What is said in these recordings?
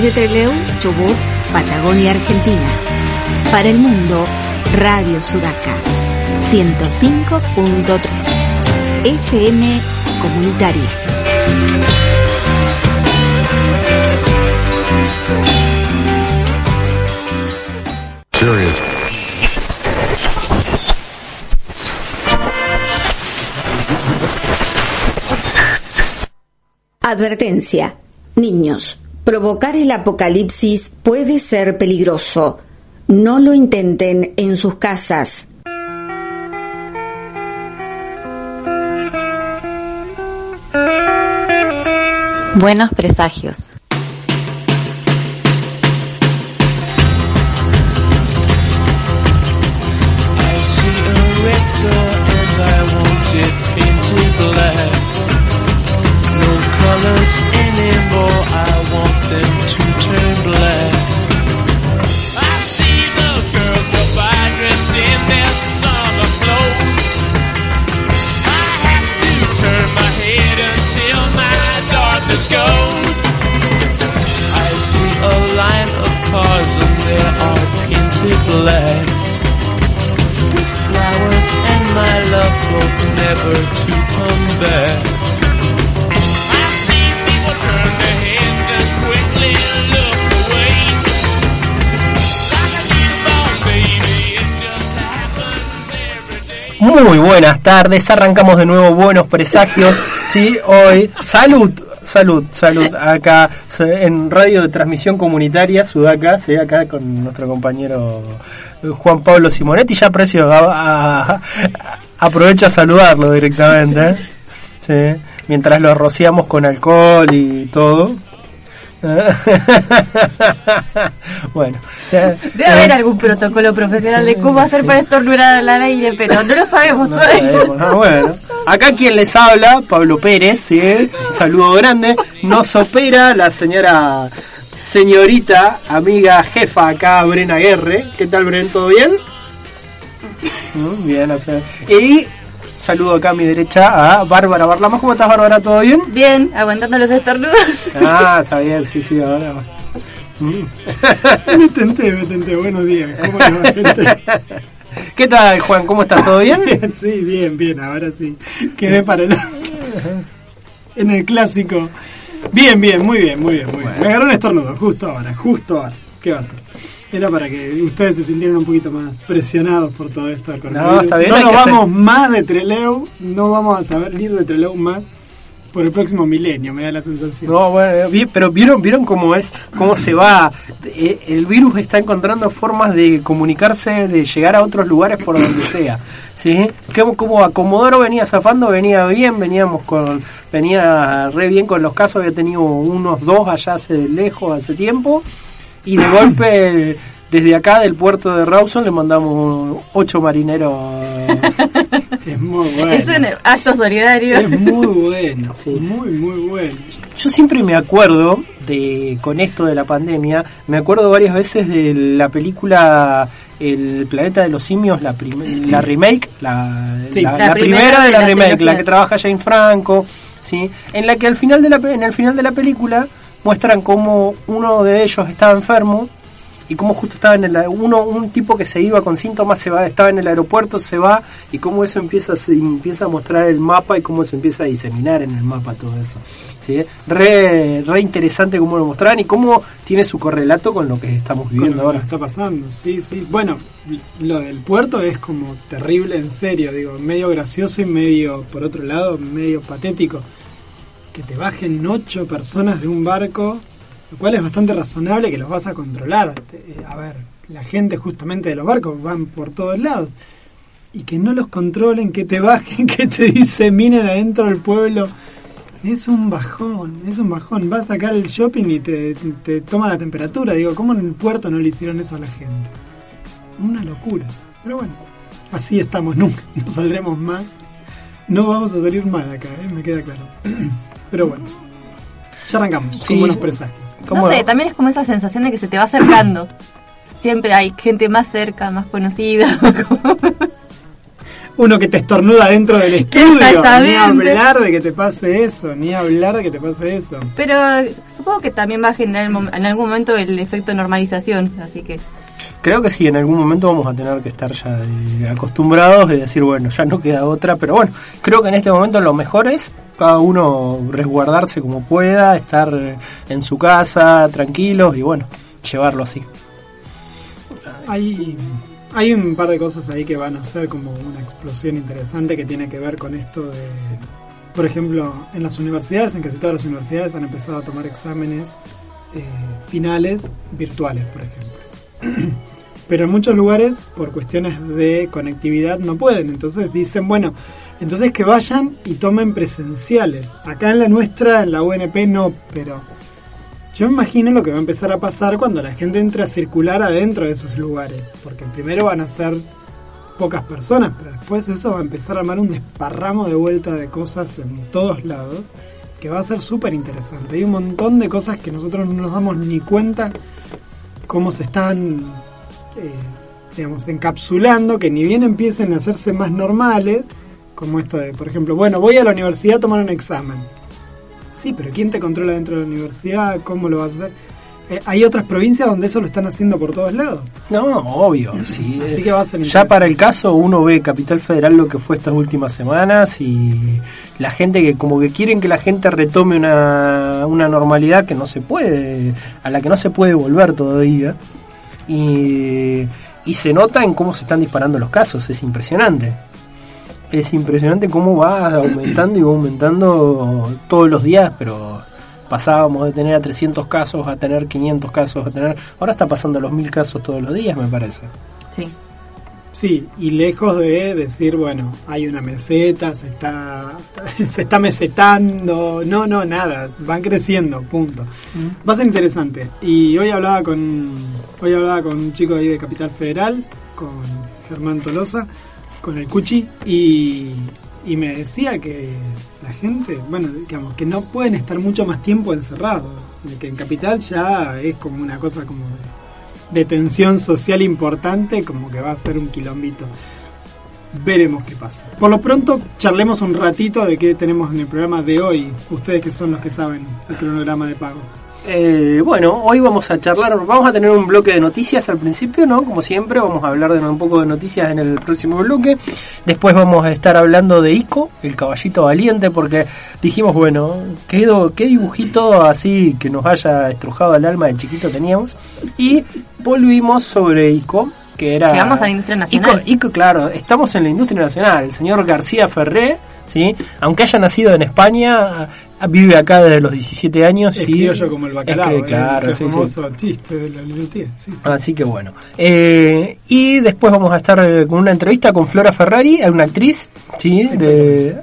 Desde Treleu, Chubut, Patagonia, Argentina. Para el mundo, Radio Sudaca. 105.3. FM Comunitaria. Advertencia. Niños, provocar el apocalipsis puede ser peligroso. No lo intenten en sus casas. Buenos presagios. Muy buenas tardes, arrancamos de nuevo buenos presagios. Sí, hoy salud, salud, salud. Acá en radio de transmisión comunitaria, Sudaca, sí, acá con nuestro compañero Juan Pablo Simonetti. Ya aprecio, aprovecho a saludarlo directamente. Sí, mientras lo rociamos con alcohol y todo. bueno. Debe haber algún protocolo profesional de cómo hacer para estornudar al aire, pero no lo sabemos todavía. Ah, bueno. Acá quien les habla, Pablo Pérez, ¿sí? saludo grande. Nos opera la señora, señorita, amiga, jefa acá, Brena Guerre. ¿Qué tal, Bren? ¿Todo bien? Mm, bien, Y saludo acá a mi derecha a Bárbara Barlama. ¿Cómo estás, Bárbara? ¿Todo bien? Bien, aguantando los estornudos. Ah, está bien, sí, sí, ahora. Mm. me tenté, me tenté. Buenos días. ¿Cómo va, ¿Qué tal, Juan? ¿Cómo estás? ¿Todo bien? sí, bien, bien. Ahora sí. Quedé para el... en el clásico. Bien, bien, muy bien, muy bien, muy bien. Me agarró un estornudo, justo ahora, justo ahora. ¿Qué va a ser? Era para que ustedes se sintieran un poquito más presionados por todo esto No, está bien, no nos vamos más de Treleu, no vamos a salir de Treleu más por el próximo milenio, me da la sensación. No, bueno, eh, pero vieron, vieron cómo es, cómo se va. Eh, el virus está encontrando formas de comunicarse, de llegar a otros lugares por donde sea. ¿Sí? Como, como a Comodoro venía zafando, venía bien, veníamos con, venía re bien con los casos, había tenido unos dos allá hace lejos, hace tiempo, y de golpe desde acá del puerto de Rawson le mandamos ocho marineros. es muy bueno. Es un acto solidario. Es muy bueno. Sí. Muy, muy bueno. Yo siempre me acuerdo de, con esto de la pandemia, me acuerdo varias veces de la película El planeta de los simios, la, la remake, la, la, primera, de la, remake, la que trabaja Jane Franco, ¿sí? en la que al final de la, en el final de la película muestran cómo uno de ellos estaba enfermo y cómo justo estaba en el uno un tipo que se iba con síntomas se va estaba en el aeropuerto se va y cómo eso empieza se empieza a mostrar el mapa y cómo se empieza a diseminar en el mapa todo eso ¿sí? re, re interesante cómo lo mostraron y cómo tiene su correlato con lo que estamos viviendo ahora. está pasando sí sí. Bueno lo del puerto es como terrible en serio digo medio gracioso y medio por otro lado medio patético que te bajen ocho personas de un barco lo cual es bastante razonable que los vas a controlar. Eh, a ver, la gente justamente de los barcos van por todos lados. Y que no los controlen, que te bajen, que te diseminen adentro del pueblo. Es un bajón, es un bajón. Vas acá al shopping y te, te toma la temperatura. Digo, ¿cómo en el puerto no le hicieron eso a la gente? Una locura. Pero bueno, así estamos, nunca no saldremos más. No vamos a salir mal acá, ¿eh? me queda claro. Pero bueno, ya arrancamos sí, con buenos presagios. No sé, también es como esa sensación de que se te va acercando. Siempre hay gente más cerca, más conocida. uno que te estornuda dentro del estudio. Ni hablar de que te pase eso, ni hablar de que te pase eso. Pero supongo que también va a generar en algún momento el efecto normalización, así que Creo que sí, en algún momento vamos a tener que estar ya eh, acostumbrados y decir, bueno, ya no queda otra, pero bueno, creo que en este momento lo mejor es cada uno resguardarse como pueda, estar eh, en su casa tranquilos y bueno, llevarlo así. Hay, hay un par de cosas ahí que van a ser como una explosión interesante que tiene que ver con esto de, por ejemplo, en las universidades, en casi todas las universidades han empezado a tomar exámenes eh, finales virtuales, por ejemplo. Pero en muchos lugares, por cuestiones de conectividad, no pueden. Entonces dicen, bueno, entonces que vayan y tomen presenciales. Acá en la nuestra, en la UNP, no, pero yo imagino lo que va a empezar a pasar cuando la gente entre a circular adentro de esos lugares. Porque primero van a ser pocas personas, pero después eso va a empezar a armar un desparramo de vuelta de cosas en todos lados, que va a ser súper interesante. Hay un montón de cosas que nosotros no nos damos ni cuenta cómo se están, eh, digamos, encapsulando, que ni bien empiecen a hacerse más normales, como esto de, por ejemplo, bueno, voy a la universidad a tomar un examen. Sí, pero ¿quién te controla dentro de la universidad? ¿Cómo lo vas a hacer? Eh, hay otras provincias donde eso lo están haciendo por todos lados. No, obvio, sí. Así que va a ser ya para el caso uno ve Capital Federal lo que fue estas últimas semanas y la gente que como que quieren que la gente retome una, una normalidad que no se puede, a la que no se puede volver todavía. Y, y se nota en cómo se están disparando los casos, es impresionante. Es impresionante cómo va aumentando y va aumentando todos los días, pero pasábamos de tener a 300 casos a tener 500 casos, a tener ahora está pasando a los 1000 casos todos los días, me parece. sí. Sí, y lejos de decir, bueno, hay una meseta, se está, se está mesetando, no, no, nada, van creciendo, punto. Va a ser interesante. Y hoy hablaba con, hoy hablaba con un chico ahí de Capital Federal, con Germán Tolosa, con el Cuchi, y, y me decía que la gente, bueno, digamos, que no pueden estar mucho más tiempo encerrados, de que en Capital ya es como una cosa como de de tensión social importante, como que va a ser un quilombito. Veremos qué pasa. Por lo pronto, charlemos un ratito de qué tenemos en el programa de hoy. Ustedes que son los que saben el cronograma de pago. Eh, bueno, hoy vamos a charlar, vamos a tener un bloque de noticias al principio, ¿no? Como siempre, vamos a hablar de un poco de noticias en el próximo bloque. Después vamos a estar hablando de Ico, el caballito valiente, porque dijimos, bueno, ¿qué, qué dibujito así que nos haya estrujado el alma de chiquito teníamos? Y volvimos sobre Ico, que era... Llegamos a la industria nacional. Ico, Ico, claro, estamos en la industria nacional. El señor García Ferré, ¿sí? Aunque haya nacido en España, vive acá desde los 17 años. Es sí. como el bacalao, Es que, ¿eh? claro, el sí, sí. famoso chiste de la sí. Así que bueno. Eh, y después vamos a estar eh, con una entrevista con Flora Ferrari, una actriz, ¿sí? De,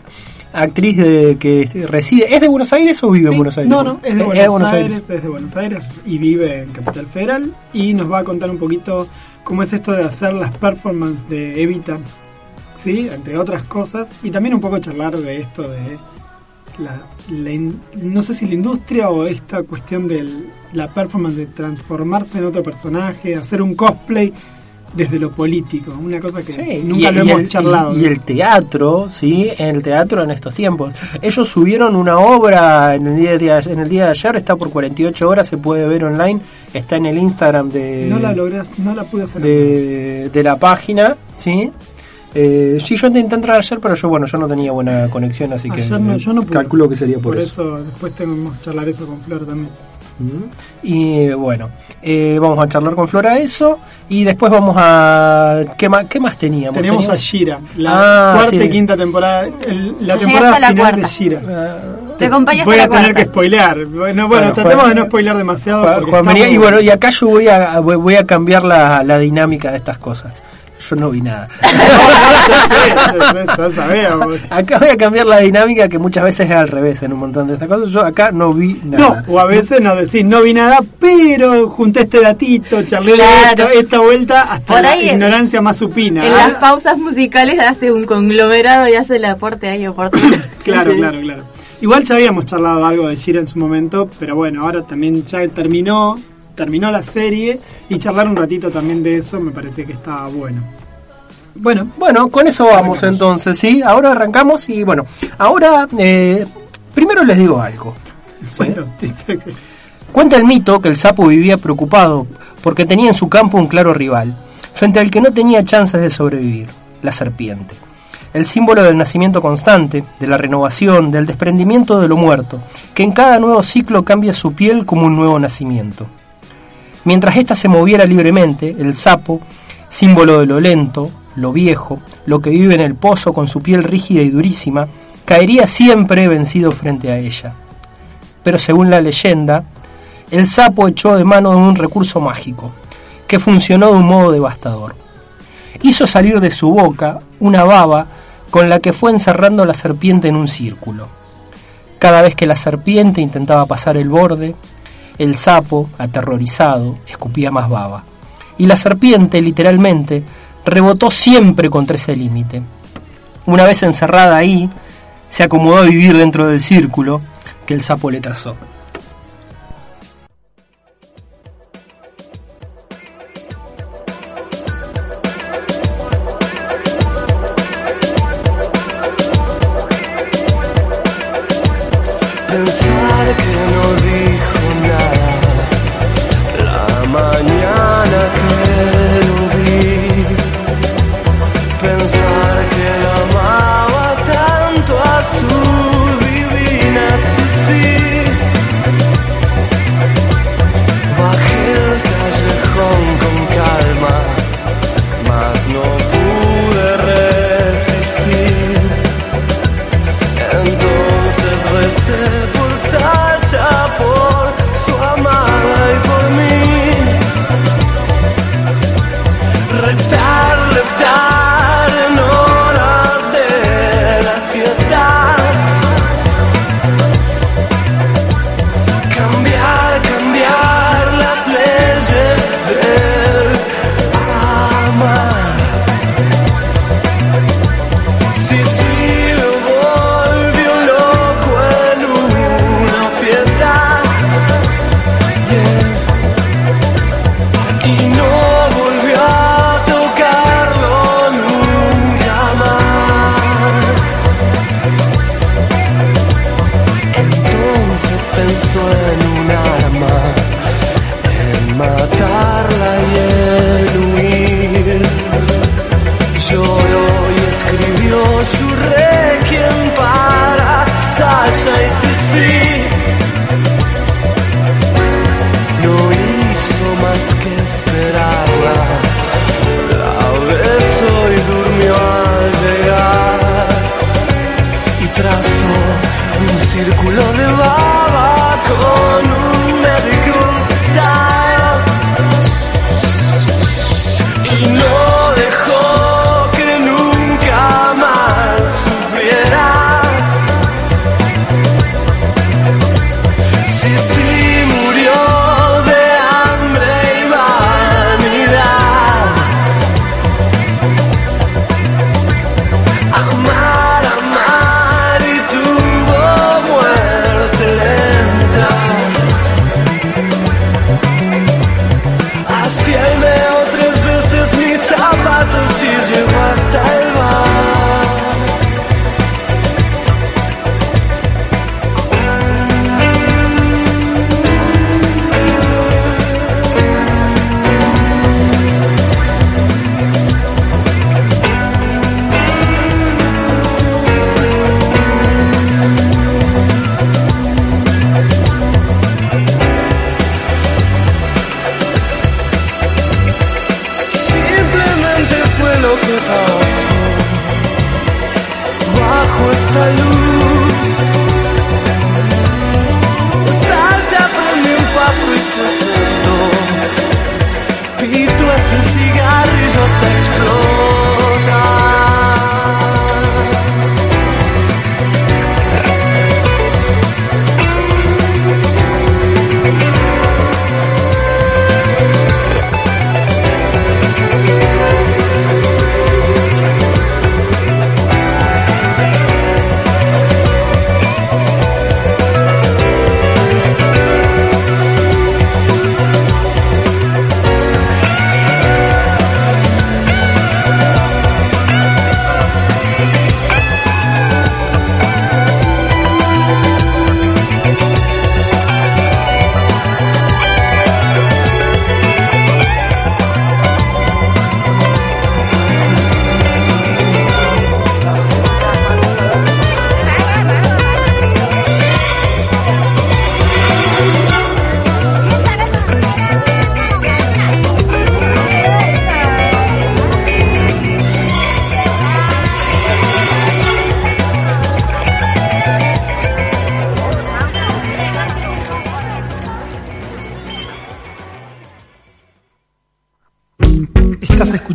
actriz de que reside. ¿Es de Buenos Aires o vive en Buenos Aires? No, no, es de Eh, Buenos, Aires, es de Buenos Aires y vive en Capital Federal y nos va a contar un poquito cómo es esto de hacer las performances de Evita, ¿sí? Entre otras cosas y también un poco charlar de esto de la, la in- no sé si la industria o esta cuestión de la performance de transformarse en otro personaje, hacer un cosplay desde lo político, una cosa que Sí, nunca y- lo y hemos el, charlado. Y, y el teatro, ¿sí? En el teatro en estos tiempos. Ellos subieron una obra en el día de, en el día de ayer, está por 48 horas, se puede ver online, está en el Instagram de, no la logré, no la pude hacer. de, de la página, ¿sí? Eh, sí, yo intenté entrar ayer, pero yo, bueno, yo no tenía buena conexión, así que Ayer no, yo no pude. calculo que sería por, por eso. eso después tenemos que charlar eso con Flor también. Y eh, bueno, eh, vamos a charlar con Flora eso y después vamos a... ¿Qué más, qué más teníamos? Tenemos a Teníamos- Shira, la Ah, cuarta sí. y quinta temporada, el- la Yo temporada hasta la final cuarta. de Shira. Ah, Te acompaño hasta Voy la a tener cuarta. que spoilear. Bueno, bueno, Bueno, tratemos Juan- de no spoilear demasiado. Juan- María, y bueno, y acá yo voy a, voy voy a cambiar la, la dinámica de estas cosas. Yo no vi nada. Acá voy a cambiar la dinámica que muchas veces es al revés en un montón de estas cosas. Yo acá no vi No, nada. o a veces no decís, no vi nada, pero junté este datito, charlé de Claro. esto, esta vuelta hasta Por la ahí en- ignorancia más supina. En Ah, las pausas musicales hace un conglomerado y hace el aporte ahí oportuno. Claro, sí. claro, claro. Igual ya habíamos charlado algo de Shira en su momento, pero bueno, ahora también ya terminó, terminó la serie y charlar un ratito también de eso me parece que estaba bueno. Bueno, bueno, con eso vamos entonces, ¿sí? Ahora arrancamos y bueno, ahora eh, primero les digo algo. Cuenta el mito que el sapo vivía preocupado porque tenía en su campo un claro rival, frente al que no tenía chances de sobrevivir, la serpiente. El símbolo del nacimiento constante, de la renovación, del desprendimiento de lo muerto, que en cada nuevo ciclo cambia su piel como un nuevo nacimiento. Mientras ésta se moviera libremente, el sapo, símbolo de lo lento, lo viejo, lo que vive en el pozo con su piel rígida y durísima, caería siempre vencido frente a ella. Pero según la leyenda, el sapo echó de mano un recurso mágico, que funcionó de un modo devastador. Hizo salir de su boca una baba con la que fue encerrando a la serpiente en un círculo. Cada vez que la serpiente intentaba pasar el borde, el sapo, aterrorizado, escupía más baba. Y la serpiente, literalmente, rebotó siempre contra ese límite. Una vez encerrada ahí, se acomodó a vivir dentro del círculo que el sapo le trazó.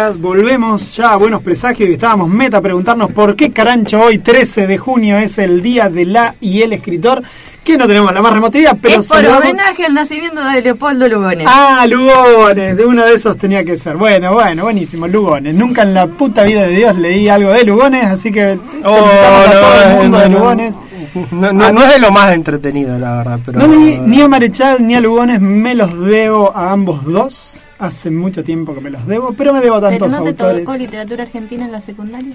Días, volvemos ya a Buenos Presagios y estábamos meta a preguntarnos por qué carancho hoy 13 de junio es el día de la y el escritor, que no tenemos la más remota idea, pero es por saludamos- homenaje al nacimiento de Leopoldo Lugones. Ah, Lugones, de uno de esos tenía que ser. Bueno, bueno, buenísimo, Lugones. Nunca en la puta vida de Dios leí algo de Lugones, así que Oh, felicitamos a todo el mundo no, de no, Lugones. No, no, no es de lo más entretenido, la verdad. Pero No leí ni a Marechal ni a Lugones, me los debo a ambos dos. Hace mucho tiempo que me los debo, pero me debo a ¿Pero tantos no te autores. tocó literatura argentina en la secundaria?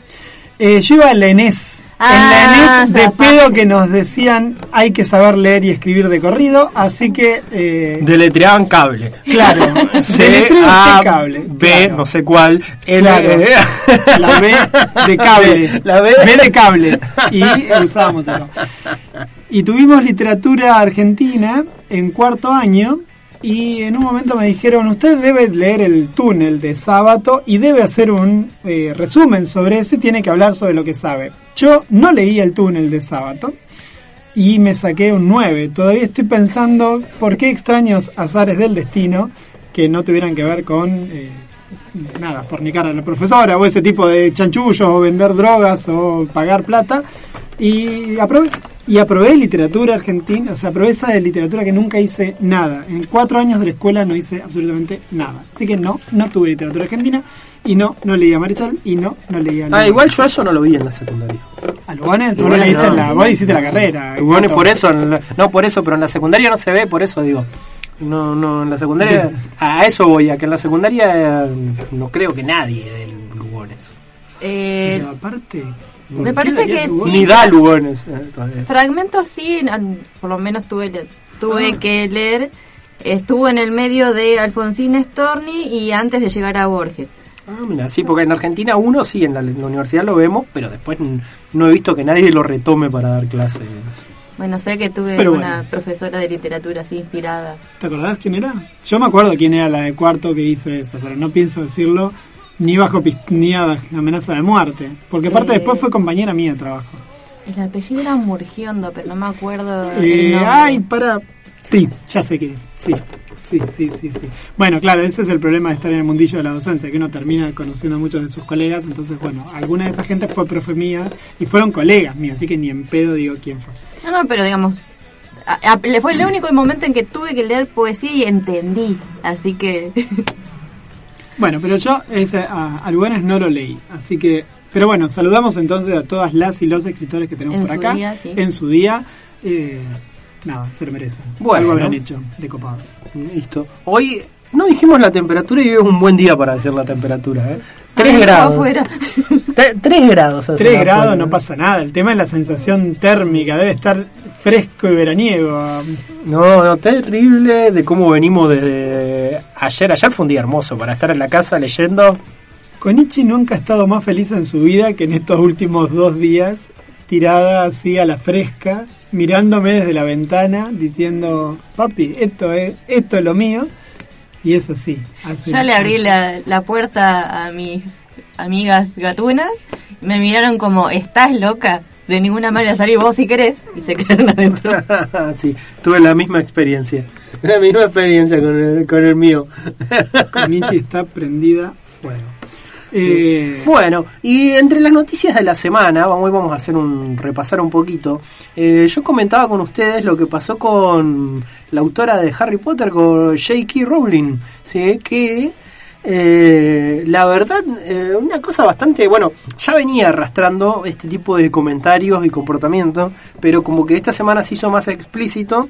Eh, yo iba a la ENES. Ah, en la ENES de zafaste. pedo que nos decían hay que saber leer y escribir de corrido, así que... eh, Deletreaban cable. claro, C, A, de cable. B, claro. no sé cuál. Claro. E. La B de cable. La B. de cable. Y usábamos eso. Y tuvimos literatura argentina en cuarto año. Y en un momento me dijeron, usted debe leer el túnel de sábado y debe hacer un eh, resumen sobre eso y tiene que hablar sobre lo que sabe. Yo no leí el túnel de sábado y me saqué un 9. Todavía estoy pensando por qué extraños azares del destino que no tuvieran que ver con eh, nada, fornicar a la profesora o ese tipo de chanchullos o vender drogas o pagar plata. Y aprobé, y aprobé literatura argentina, o sea, aprobé esa de literatura que nunca hice nada. En cuatro años de la escuela no hice absolutamente nada. Así que no, no tuve literatura argentina y no, no leía Marechal y no, no leía... Ah, Lugones. igual yo eso no lo vi en la secundaria. ¿A Lugones? No lo Lugones leíste no. en la... Vos hiciste la carrera. Gato. por eso, en la- no por eso, pero en la secundaria no se ve, por eso digo. No, no, en la secundaria, a eso voy, a que en la secundaria eh, no creo que nadie de Lugones. Eh, Pero aparte... me ¿por qué parece que sí. Lugones. eh, fragmentos sí, por lo menos tuve, le- tuve Ah. que leer. Estuvo en el medio de Alfonsín Storni y antes de llegar a Borges. Ah, mira, sí, porque en Argentina uno sí, en la, en la universidad lo vemos, pero después n- no he visto que nadie lo retome para dar clases. Bueno, sé que tuve Pero una bueno. profesora de literatura así inspirada. ¿Te acordás quién era? Yo me acuerdo quién era la de cuarto que hizo eso, pero no pienso decirlo ni bajo ni amenaza de muerte. Porque aparte Eh. después fue compañera mía de trabajo. El apellido era Murgiondo, pero no me acuerdo Eh, ay, para... Sí, ya sé quién es. Sí, sí, sí, sí, sí. Bueno, claro, ese es el problema de estar en el mundillo de la docencia, que uno termina conociendo a muchos de sus colegas. Entonces, bueno, alguna de esa gente fue profe mía y fueron colegas míos, así que ni en pedo digo quién fue. No, no, pero digamos, a- a- le fue el único momento en que tuve que leer poesía y entendí. Así que Bueno, pero yo ese, a, a Lugones no lo leí, así que... Pero bueno, saludamos entonces a todas las y los escritores que tenemos En por su acá. día, sí. En su día. eh, nada, se lo merecen. Bueno. Algo habrán hecho de copado. Listo. Hoy no dijimos la temperatura y hoy es un buen día para decir la temperatura, ¿eh? 3 Ay, grados. afuera. 3 grados. hace 3 la grados afuera. no pasa nada, el tema es la sensación térmica, debe estar fresco y veraniego. No, no, terrible de cómo venimos desde ayer. Ayer fue un día hermoso para estar en la casa leyendo. Konichi nunca ha estado más feliz en su vida que en estos últimos dos días, tirada así a la fresca, mirándome desde la ventana, diciendo, papi, esto es, esto es lo mío. Y es así. Yo le abrí la, la puerta a mis amigas gatunas y me miraron como, ¿estás loca? De ninguna manera salí vos si querés y se quedaron adentro. sí, tuve la misma experiencia. La misma experiencia con el, con el mío. Konichi está prendida fuego. Eh, Bueno, y entre las noticias de la semana, vamos- hoy vamos a hacer un repasar un poquito. Eh, yo comentaba con ustedes lo que pasó con la autora de Harry Potter, con J.K. Rowling, ¿sí? que Eh, la verdad, eh, una cosa bastante, bueno, ya venía arrastrando este tipo de comentarios y comportamientos, pero como que esta semana se hizo más explícito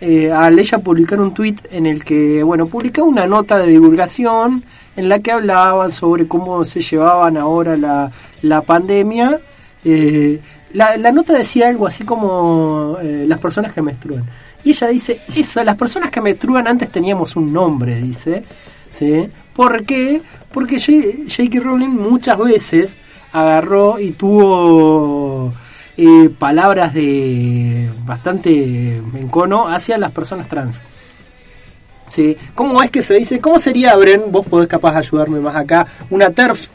eh, al ella publicar un tweet en el que, bueno, publicó una nota de divulgación en la que hablaban sobre cómo se llevaban ahora la, la pandemia. Eh, la, la, nota decía algo así como eh, las personas que menstruan. Y ella dice, eso, las personas que menstruan antes teníamos un nombre, dice. ¿sí? ¿Por qué? Porque J.K. Rowling muchas veces agarró y tuvo eh, palabras de bastante encono hacia las personas trans. ¿Sí? ¿Cómo es que se dice? ¿Cómo sería, Bren? Vos podés capaz ayudarme más acá. Una TERF.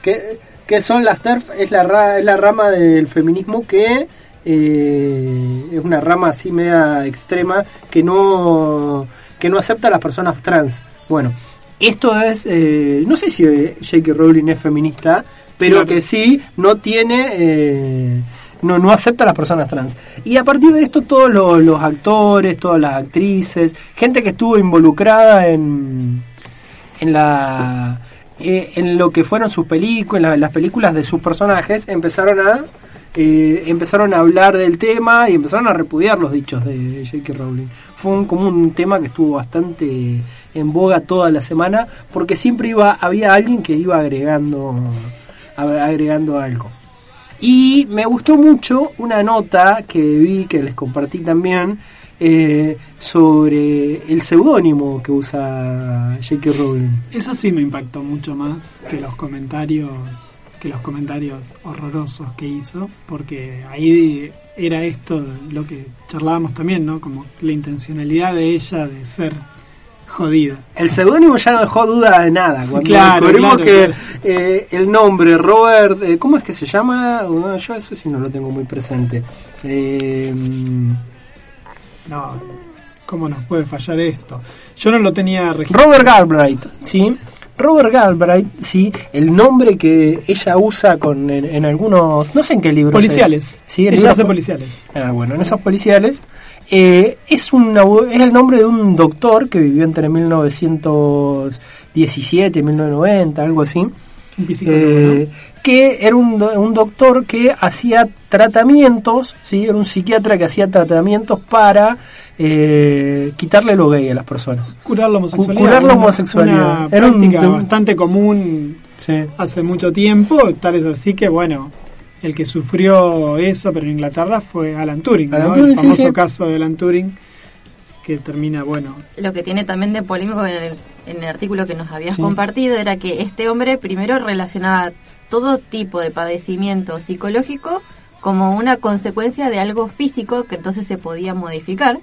¿Qué, qué son las TERF? Es la, es la rama del feminismo que eh, es una rama así media extrema que no, que no acepta a las personas trans. Bueno, esto es, eh, no sé si J.K. Rowling es feminista, pero que sí no tiene, eh, no, no acepta a las personas trans. Y a partir de esto todos los, actores, todas las actrices, gente que estuvo involucrada en, en la eh, en lo que fueron sus películas, las películas de sus personajes, empezaron a eh, empezaron a hablar del tema y empezaron a repudiar los dichos de J.K. Rowling. Fue un, como un tema que estuvo bastante en boga toda la semana porque siempre iba había alguien que iba agregando agregando algo. Y me gustó mucho una nota que vi, que les compartí también, eh, sobre el seudónimo que usa J.K. Rowling. Eso sí me impactó mucho más que los comentarios que los comentarios horrorosos que hizo, porque ahí era esto lo que charlábamos también, ¿no? Como la intencionalidad de ella de ser jodida. El seudónimo ya no dejó duda de nada. Cuando descubrimos que eh, el nombre Robert, eh, ¿cómo es que se llama? yo eso sí no lo tengo muy presente. Eh, no, ¿cómo nos puede fallar esto? Yo no lo tenía registrado. Robert Galbraith, ¿sí? Robert Galbraith, sí, el nombre que ella usa con en, algunos, no sé en qué libros. Policiales. Sí, en ella hace policiales. Ah, bueno, en esos policiales eh, es, es el nombre de un doctor que vivió entre 1917 y 1990, algo así. Eh, que era un, un, doctor que hacía tratamientos, ¿sí? era un psiquiatra que hacía tratamientos para eh, quitarle lo gay a las personas. Curar la homosexualidad. Curar la homosexualidad. Una era práctica bastante común hace mucho tiempo, tal es así que bueno, el que sufrió eso, pero en Inglaterra, fue Alan Turing, el famoso caso de Alan Turing, que termina, bueno... Lo que tiene también de polémico en el, en el artículo que nos habías compartido era que este hombre primero relacionaba todo tipo de padecimiento psicológico como una consecuencia de algo físico que entonces se podía modificar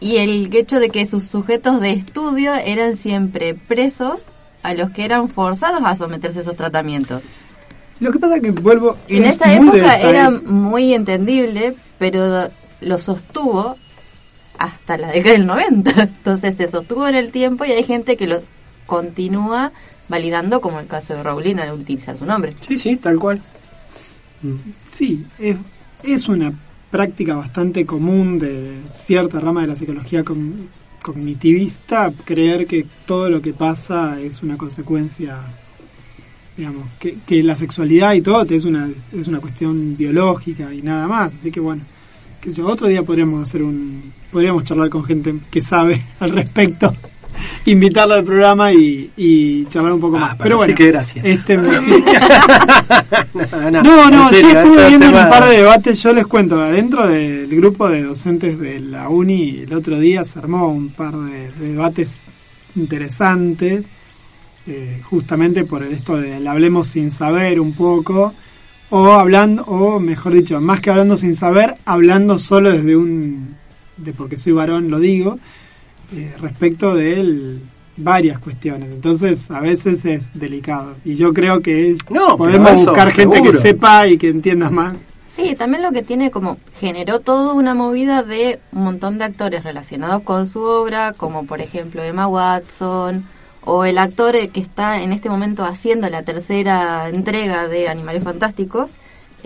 y el hecho de que sus sujetos de estudio eran siempre presos a los que eran forzados a someterse a esos tratamientos. Lo que pasa es que vuelvo... En esa época era muy entendible, pero lo sostuvo hasta la década del 90. Entonces se sostuvo en el tiempo y hay gente que lo continúa validando, como el caso de Rowling al utilizar su nombre. Sí, sí, tal cual. Sí, es, es una práctica bastante común de cierta rama de la psicología cognitivista creer que todo lo que pasa es una consecuencia digamos, que, que, la sexualidad y todo es una, es una cuestión biológica y nada más. Así que bueno, que yo, otro día podríamos hacer un, podríamos charlar con gente que sabe al respecto, invitarla al programa y, y charlar un poco ah, más. Pero bueno, que gracias. Este, no, no, no, yo estuve viendo un par de debates, yo les cuento, dentro del grupo de docentes de la uni, el otro día se armó un par de debates interesantes eh, justamente por esto de hablemos sin saber un poco, o hablando, o mejor dicho, más que hablando sin saber, hablando solo desde un, de porque soy varón lo digo, eh, respecto de varias cuestiones. Entonces, a veces es delicado. Y yo creo que podemos buscar gente que sepa y que entienda más. Sí, también lo que tiene como generó toda una movida de un montón de actores relacionados con su obra, como por ejemplo Emma Watson, o el actor que está en este momento haciendo la tercera entrega de Animales Fantásticos,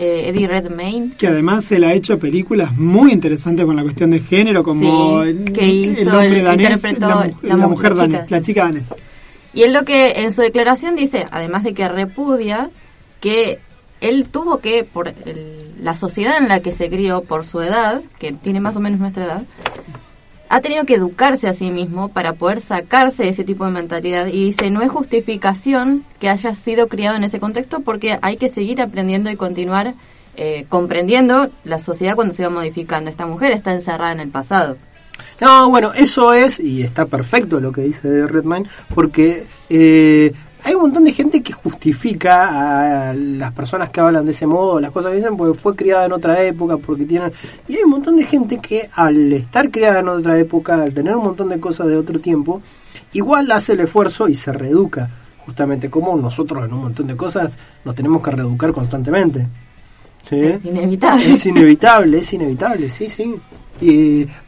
eh, Eddie Redmayne. Que además él ha hecho películas muy interesantes con la cuestión de género, como que hizo, el, hombre danés, la, mujer danés, la chica danés. Y él lo que en su declaración dice, además de que repudia, que él tuvo que, por la sociedad en la que se crió, por su edad, que tiene más o menos nuestra edad, ha tenido que educarse a sí mismo para poder sacarse de ese tipo de mentalidad. Y dice, no es justificación que haya sido criado en ese contexto porque hay que seguir aprendiendo y continuar eh, comprendiendo la sociedad cuando se va modificando. Esta mujer está encerrada en el pasado. No, bueno, eso es, y está perfecto lo que dice Redmine, porque eh, hay un montón de gente que justifica a las personas que hablan de ese modo, las cosas que dicen, porque fue criada en otra época, porque tienen... Y hay un montón de gente que al estar criada en otra época, al tener un montón de cosas de otro tiempo, igual hace el esfuerzo y se reeduca, justamente como nosotros en un montón de cosas nos tenemos que reeducar constantemente. Es inevitable. Es inevitable, es inevitable, sí, sí.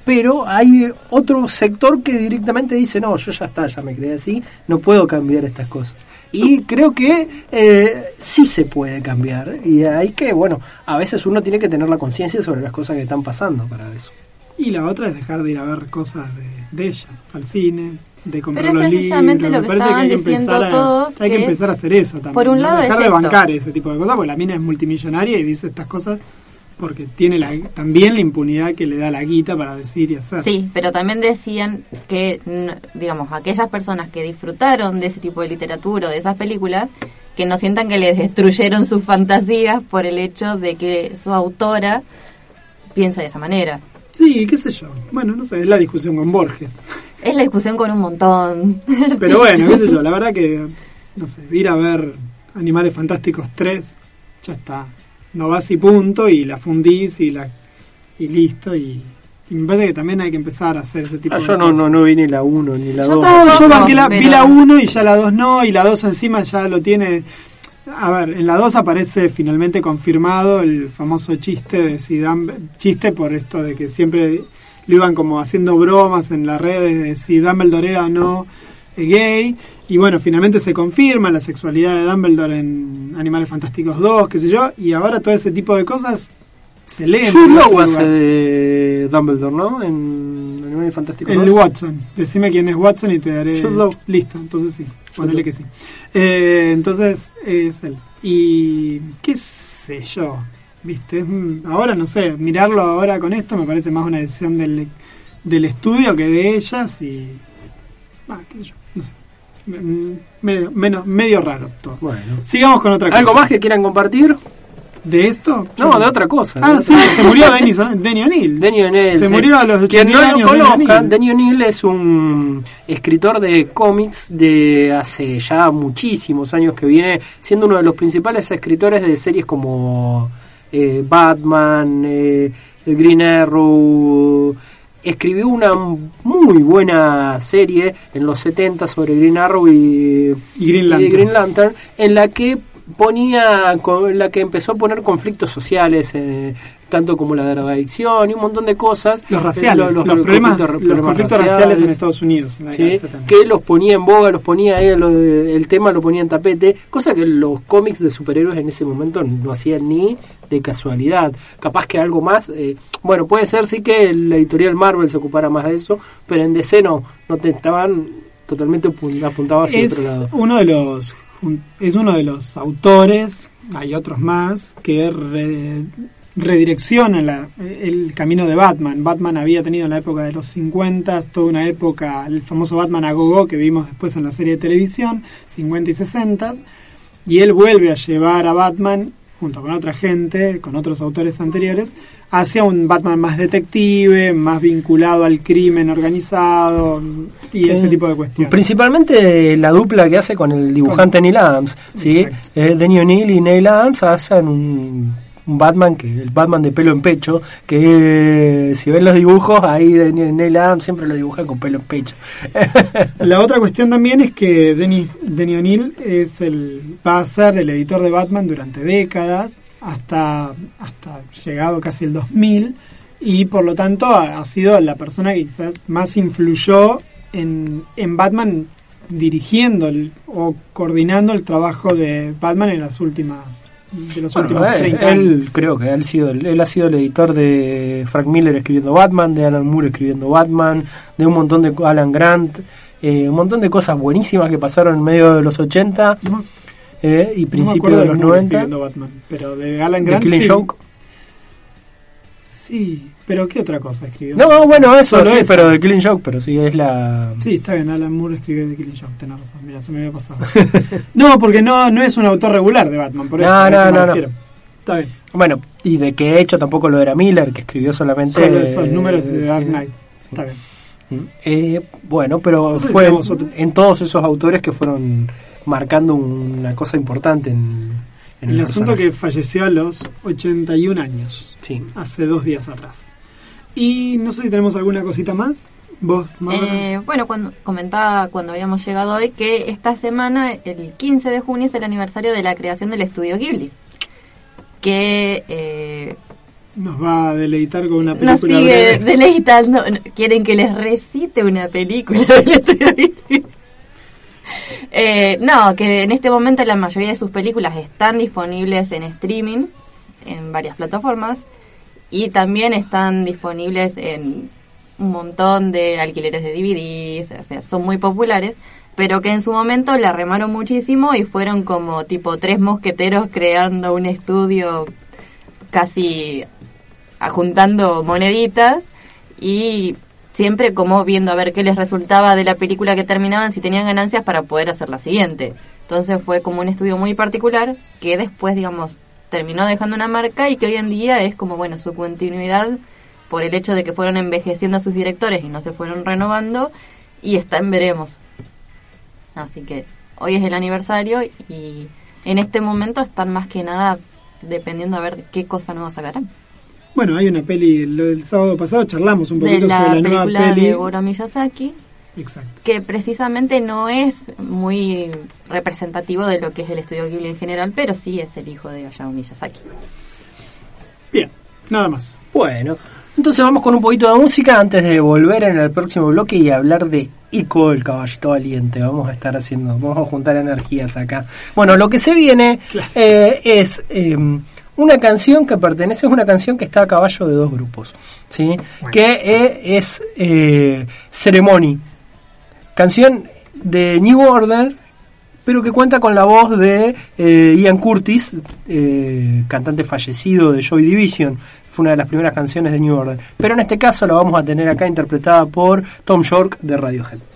Pero hay otro sector que directamente dice, no, yo ya está, ya me creé así, no puedo cambiar estas cosas. Y creo que eh, sí se puede cambiar. Y hay que, bueno, a veces uno tiene que tener la conciencia sobre las cosas que están pasando para eso. Y la otra es dejar de ir a ver cosas de ella, al cine, de comprar Pero los precisamente libros. lo que estaban que diciendo a, todos. Hay que, empezar a hacer eso también. Por un lado Dejar es de esto. bancar ese tipo de cosas, porque la mina es multimillonaria y dice estas cosas porque tiene la, también la impunidad que le da la guita para decir y hacer. Sí, pero también decían que, digamos, aquellas personas que disfrutaron de ese tipo de literatura o de esas películas, que no sientan que les destruyeron sus fantasías por el hecho de que su autora piensa de esa manera. Sí, qué sé yo. Bueno, no sé, es la discusión con Borges. Es la discusión con un montón. Pero bueno, qué sé yo, la verdad que, no sé, ir a ver Animales Fantásticos 3, ya está. No vas y punto, y la fundís y la y listo. Y, y me parece que también hay que empezar a hacer ese tipo Ah, de yo no, cosas. no, no vi ni la 1 ni la Yo 2. No, yo No, banqué la, vi la 1 y ya la 2 no, y la 2 encima ya lo tiene. A ver, en la 2 aparece finalmente confirmado el famoso chiste de si Dumb- chiste por esto de que siempre lo iban como haciendo bromas en las redes de si Dumbledore era o no gay. Y bueno, finalmente se confirma la sexualidad de Dumbledore en Animales Fantásticos 2, qué sé yo, y ahora todo ese tipo de cosas se leen. Jude Law hace de Dumbledore, ¿no? En Animales Fantásticos El 2. Watson. Decime quién es Watson y te daré. Jude Law. Listo, entonces sí. Ponele que sí. Eh, entonces es él. Y qué sé yo. ¿Viste? Ahora no sé. Mirarlo ahora con esto me parece más una decisión del, del estudio que de ellas y. Ah, qué sé yo. Mm, Medio, menos, medio raro todo. Bueno. Sigamos con otra cosa. ¿Algo más que quieran compartir? ¿De esto? No, de otra cosa. Ah, de sí, se murió Denny O'Neill. Denny O'Neill. Se sí. murió a los Quien 89 no lo años, Denny conozca, O'Neill. Denny O'Neill es un escritor de cómics de hace ya muchísimos años que viene siendo uno de los principales escritores de series como eh, Batman, eh, Green Arrow. Escribió una muy buena serie en los 70 sobre Green Arrow y, Y Green y Lantern. Green Lantern, en la que ponía con- en la que empezó a poner conflictos sociales eh, tanto como la drogadicción y un montón de cosas Los raciales, Eh, los, problemas, conflictos- los conflictos raciales en Estados Unidos. En la Sí, década del 70. que los ponía en boga, los ponía ahí, lo- el tema lo ponía en tapete, cosa que los cómics de superhéroes en ese momento no hacían ni de casualidad. Capaz que algo más, eh, bueno, puede ser sí que la editorial Marvel se ocupara más de eso, pero en DC no, no te estaban totalmente apun- apuntados hacia es otro lado. uno de los es uno de los autores hay otros más que re- redireccionan la- el camino de Batman Batman había tenido en la época de los 50 toda una época el famoso Batman a gogo que vimos después en la serie de televisión 50 y 60 y él vuelve a llevar a Batman junto con otra gente, con otros autores anteriores, hacia un Batman más detective, más vinculado al crimen organizado y ese tipo de cuestiones. Principalmente la dupla que hace con el dibujante Neil Adams, ¿sí? Eh, Denny O'Neill y Neil Adams hacen un, un Batman, que el Batman de pelo en pecho, que eh, si ven los dibujos, ahí Neil Adams siempre lo dibuja con pelo en pecho. La otra cuestión también es que Dennis, Denny O'Neill es el, va a ser el editor de Batman durante décadas, hasta, hasta llegado casi el 2000, y por lo tanto ha, ha sido la persona que quizás más influyó en, en Batman dirigiendo el- o coordinando el trabajo de Batman en las últimas de los últimos 30 años. Él, creo que él, sido, él ha sido el editor de Frank Miller escribiendo Batman, de Alan Moore escribiendo Batman, de un montón de Alan Grant, eh, un montón de cosas buenísimas que pasaron en medio de los 80 eh, y principios de los 90. Batman, pero de Alan Grant. Killing Joke. Sí, pero ¿qué otra cosa escribió? No, bueno, eso sí, pero de Killing Joke, pero sí es la... Sí, está bien, Alan Moore escribió de Killing Joke, tenés razón, mira, se me había pasado. no, porque no, no es un autor regular de Batman, por eso, no, no, no, no. Está bien. Bueno, y de que he hecho tampoco lo era Miller, que escribió solamente... Solo esos números de Dark Knight, está bien. Eh, bueno, pero fue en, todos esos autores que fueron marcando una cosa importante en, el, asunto que falleció a los 81 años, sí. hace dos días atrás. Y no sé si tenemos alguna cosita más. ¿Vos, eh, bueno, cuando comentaba cuando habíamos llegado hoy que esta semana, el 15 de junio, es el aniversario de la creación del estudio Ghibli. Que eh, nos va a deleitar con una película. Nos sigue deleitando. Quieren que les recite una película del eh, no, que en este momento la mayoría de sus películas están disponibles en streaming, en varias plataformas, y también están disponibles en un montón de alquileres de DVDs, o sea, son muy populares, pero que en su momento la remaron muchísimo y fueron como tipo tres mosqueteros creando un estudio casi juntando moneditas y siempre como viendo a ver qué les resultaba de la película que terminaban, si tenían ganancias para poder hacer la siguiente. Entonces fue como un estudio muy particular que después, digamos, terminó dejando una marca y que hoy en día es como, bueno, su continuidad por el hecho de que fueron envejeciendo a sus directores y no se fueron renovando y está en veremos. Así que hoy es el aniversario y en este momento están más que nada dependiendo a ver qué cosa nueva sacarán. Bueno, hay una peli, el, sábado pasado charlamos un poquito la sobre la nueva peli de Goro Miyazaki. Exacto. Que precisamente no es muy representativo de lo que es el estudio Ghibli en general, pero sí es el hijo de Hayao Miyazaki. Bien, nada más. Bueno, entonces vamos con un poquito de música antes de volver en el próximo bloque y hablar de Ico, el caballito valiente. Vamos a estar haciendo, vamos a juntar energías acá. Bueno, lo que se viene eh, es... Em, una canción que pertenece, es una canción que está a caballo de dos grupos, ¿sí? Que eh, es eh, Ceremony, canción de New Order, pero que cuenta con la voz de eh, Ian Curtis, eh, cantante fallecido de Joy Division. Fue una de las primeras canciones de New Order. Pero en este caso la vamos a tener acá interpretada por Tom York de Radiohead.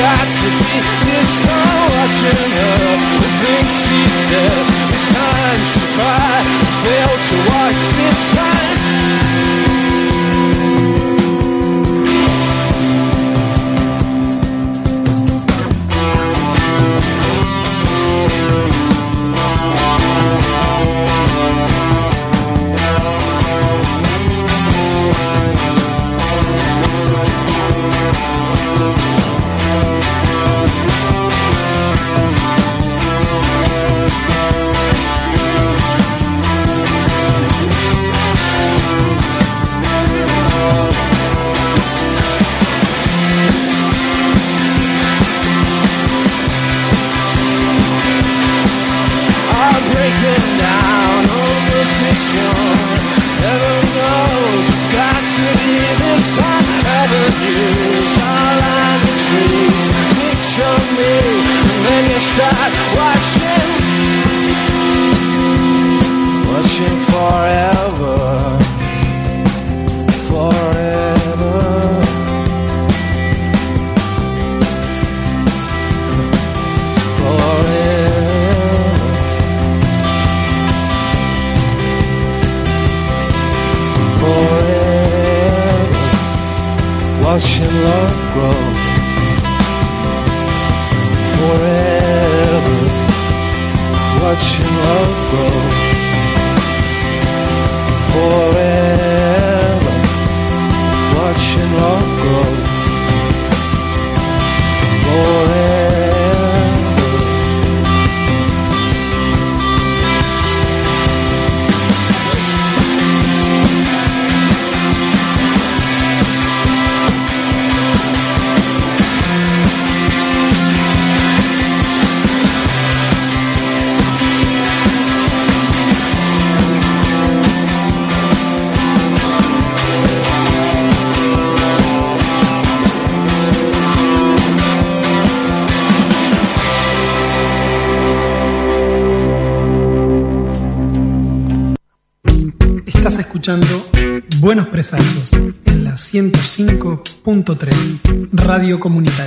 got to be distortion of the things she said. Radio.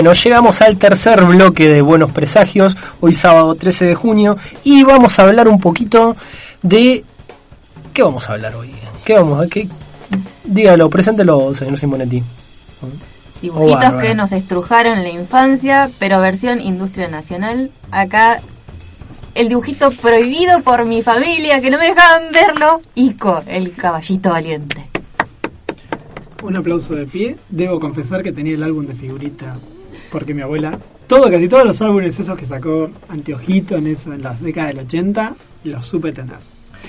Bueno, llegamos al tercer bloque de Buenos Presagios, hoy sábado 13 de junio, y vamos a hablar un poquito de... ¿Qué vamos a hablar hoy? ¿Qué vamos a...? Qué... Dígalo, preséntelo, señor Simonetti. Dibujitos Oh, que nos estrujaron la infancia, pero versión industria nacional. Acá el dibujito prohibido por mi familia, que no me dejaban verlo. Ico, el caballito valiente. Un aplauso de pie. Debo confesar que tenía el álbum de figurita porque mi abuela, todo, casi todos los álbumes esos que sacó Anteojito en, eso, en las décadas del 80, los supe tener.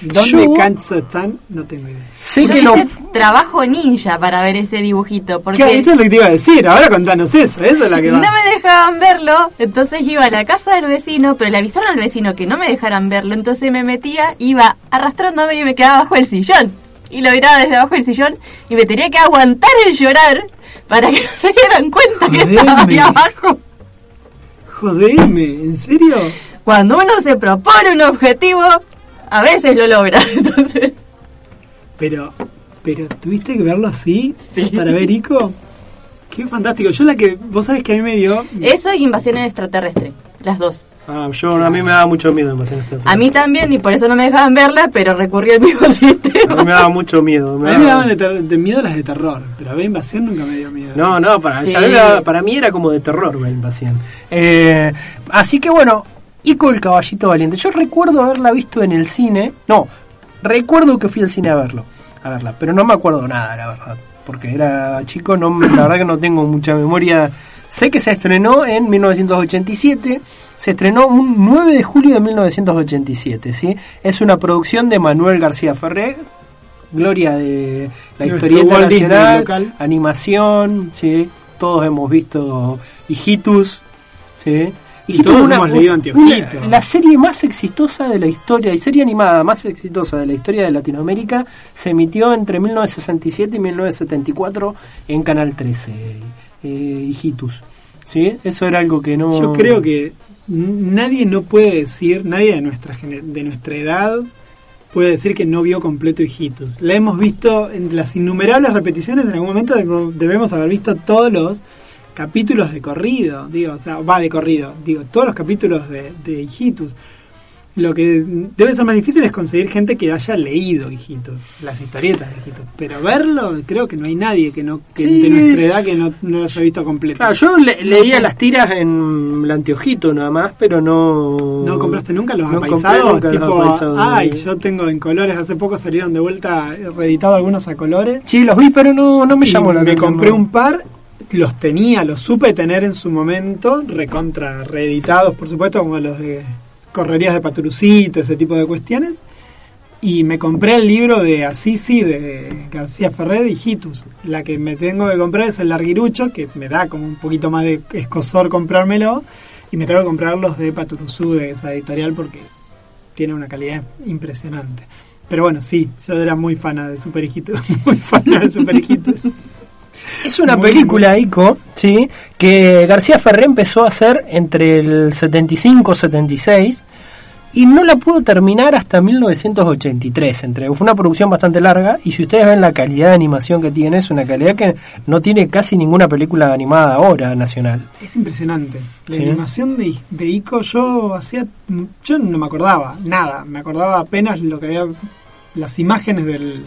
¿Dónde Yo- cancho están? No tengo idea. Sé que lo... hice trabajo ninja para ver ese dibujito, porque ¿Qué? Eso es lo que te iba a decir. Ahora contanos eso. Eso es la que no me dejaban verlo, entonces iba a la casa del vecino, pero le avisaron al vecino que no me dejaran verlo, entonces me metía, iba arrastrándome y me quedaba bajo el sillón. Y lo miraba desde abajo del sillón y me tenía que aguantar el llorar para que no se dieran cuenta que estaba ahí Jodeme. abajo. Jodeme, ¿en serio? Cuando uno se propone un objetivo, a veces lo logra. Entonces, Pero, pero tuviste que verlo así Sí. para ver Ico. Qué fantástico. Yo la que, vos sabés que a mí me dio... eso y invasión extraterrestre, las dos. Ah, yo, a mí me daba mucho miedo Invasión A mí también, y por eso no me dejaban verla, pero recurrí al mismo sistema. A mí me daba mucho miedo. a mí me daban de, de, miedo las de terror, pero a ver Invasión nunca me dio miedo. No, no, para, para mí era como de terror la Invasión. Eh, así que bueno, Ico el Caballito Valiente. Yo recuerdo haberla visto en el cine. No, recuerdo que fui al cine a verlo, a verla, pero no me acuerdo nada, la verdad. Porque era chico, no, la verdad que no tengo mucha memoria. Sé que se estrenó en 1987 se estrenó un 9 de julio de 1987, ¿sí? Es una producción de Manuel García Ferrer, gloria de la historieta nacional, animación, ¿sí? Todos hemos visto Hijitus, ¿sí? Y todos hemos leído Antioquito. La serie más exitosa de la historia, y serie animada más exitosa de la historia de Latinoamérica, se emitió entre 1967 y 1974 en Canal 13, eh, Hijitus. ¿Sí? Eso era algo que no... Yo creo que nadie no puede decir, nadie de nuestra, de nuestra edad puede decir que no vio completo Hijitus. La hemos visto en las innumerables repeticiones, en algún momento debemos haber visto todos los capítulos de corrido, digo, o sea, va de corrido, digo, todos los capítulos de, de. Lo que debe ser más difícil es conseguir gente que haya leído hijitos, las historietas de hijitos. Pero verlo, creo que no hay nadie que no que de nuestra edad que no, lo haya visto completo. Claro, yo leía las tiras en el anteojito nada más, pero no. ¿No compraste nunca los apaisados? tipo, ay, yo tengo en colores, hace poco salieron de vuelta reeditados algunos a colores. Sí, los vi, pero no, no me llamó la atención. Me compré un par los tenía, los supe tener en su momento, recontra reeditados, por supuesto, como los de correrías de Paturucito, ese tipo de cuestiones. Y me compré el libro de Assisi de García Ferrer y Hijitus. La que me tengo que comprar es el Larguirucho, que me da como un poquito más de escosor comprármelo. Y me tengo que comprar los de Paturuzú de esa editorial porque tiene una calidad impresionante. Pero bueno, sí, yo era muy fana de Super Hijitus. Muy fana de Super Hijitus. Es una película, Ico, ¿sí? que García Ferré empezó a hacer entre el 75 y 76 y no la pudo terminar hasta 1983. Entre, fue una producción bastante larga y si ustedes ven la calidad de animación que tiene, es una calidad que no tiene casi ninguna película animada ahora nacional. Es impresionante. La animación de, de, Ico yo hacía, yo no me acordaba nada, me acordaba apenas lo que había, las imágenes del,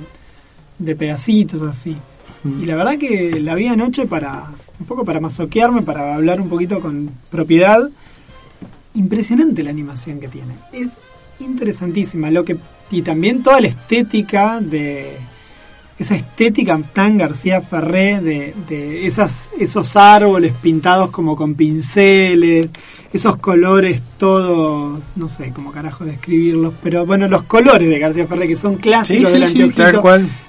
de pedacitos así. Y la verdad que la vi anoche para un poco para masoquearme, para hablar un poquito con propiedad. Impresionante la animación que tiene. Es interesantísima. Lo que y también toda la estética de esa estética tan García Ferré de, de esas, esos árboles pintados como con pinceles, esos colores todos, no sé cómo carajo describirlos, pero bueno, los colores de García Ferré que son clásicos del anteojito,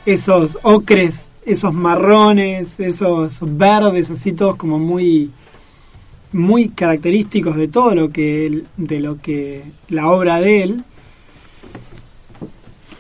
esos ocres esos marrones, esos verdes, así todos como muy muy característicos de todo lo que de lo que la obra de él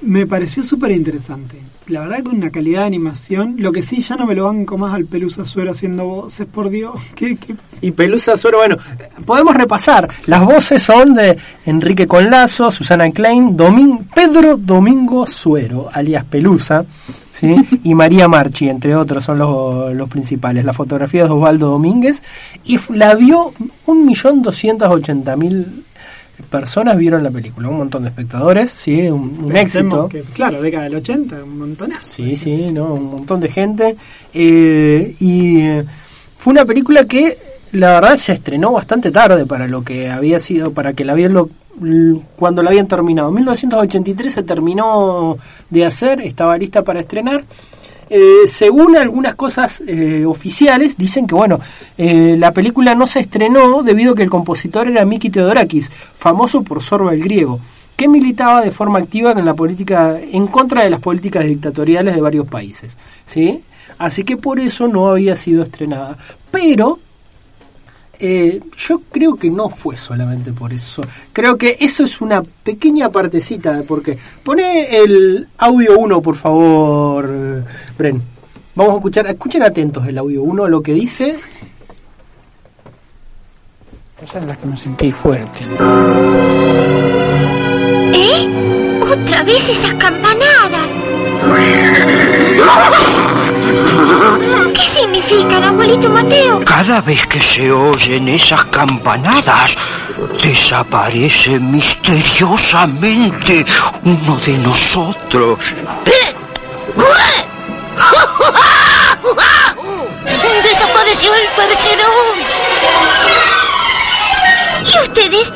me pareció súper interesante la verdad que una calidad de animación. Lo que sí, ya no me lo banco más al Pelusa Suero haciendo voces, por Dios. ¿Qué, qué? Y Pelusa Suero, bueno, podemos repasar. Las voces son de Enrique Conlazo, Susana Klein, Domin Pedro Domingo Suero, alias Pelusa, ¿sí? y María Marchi, entre otros, son los, los principales. La fotografía de Osvaldo Domínguez y la vio 1.280.000 personas vieron la película, un montón de espectadores, sí, un, éxito. claro, década del 80, un montonazo. Sí, sí, no, un montón de gente. Eh, y fue una película que la verdad se estrenó bastante tarde para lo que había sido, para que la habían lo, cuando la habían terminado. En 1983 se terminó de hacer, estaba lista para estrenar. Eh, según algunas cosas eh, oficiales, dicen que bueno, eh, la película no se estrenó debido a que el compositor era Miki Theodorakis, famoso por Sorba el griego, que militaba de forma activa en la política, en contra de las políticas dictatoriales de varios países, ¿sí? Así que por eso no había sido estrenada. Pero eh, yo creo que no fue solamente por eso. Creo que eso es una pequeña partecita de por qué. Pone el audio 1, por favor, Bren. Vamos a escuchar, escuchen atentos el audio 1, lo que dice. Esa es la que me sentí fuerte. ¿Eh? ¿Otra vez esas campanadas? ¿Qué significan, abuelito Mateo? Cada vez que se oyen esas campanadas, Desaparece misteriosamente uno de nosotros. ¡Desapareció el percherón! ¿Y ustedes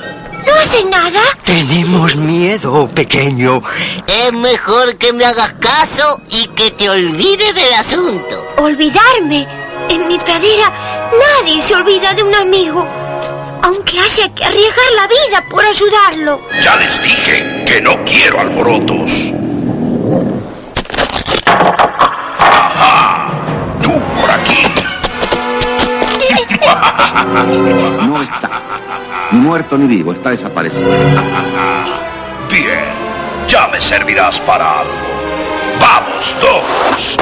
no hacen nada? Tenemos miedo, pequeño. Es mejor que me hagas caso y que te olvides del asunto. ¿Olvidarme? En mi pradera nadie se olvida de un amigo. Aunque haya que arriesgar la vida por ayudarlo. Ya les dije que no quiero alborotos. Ajá. Tú por aquí. No está. Ni muerto ni vivo, está desaparecido. Bien. Ya me servirás para algo. Vamos, todos.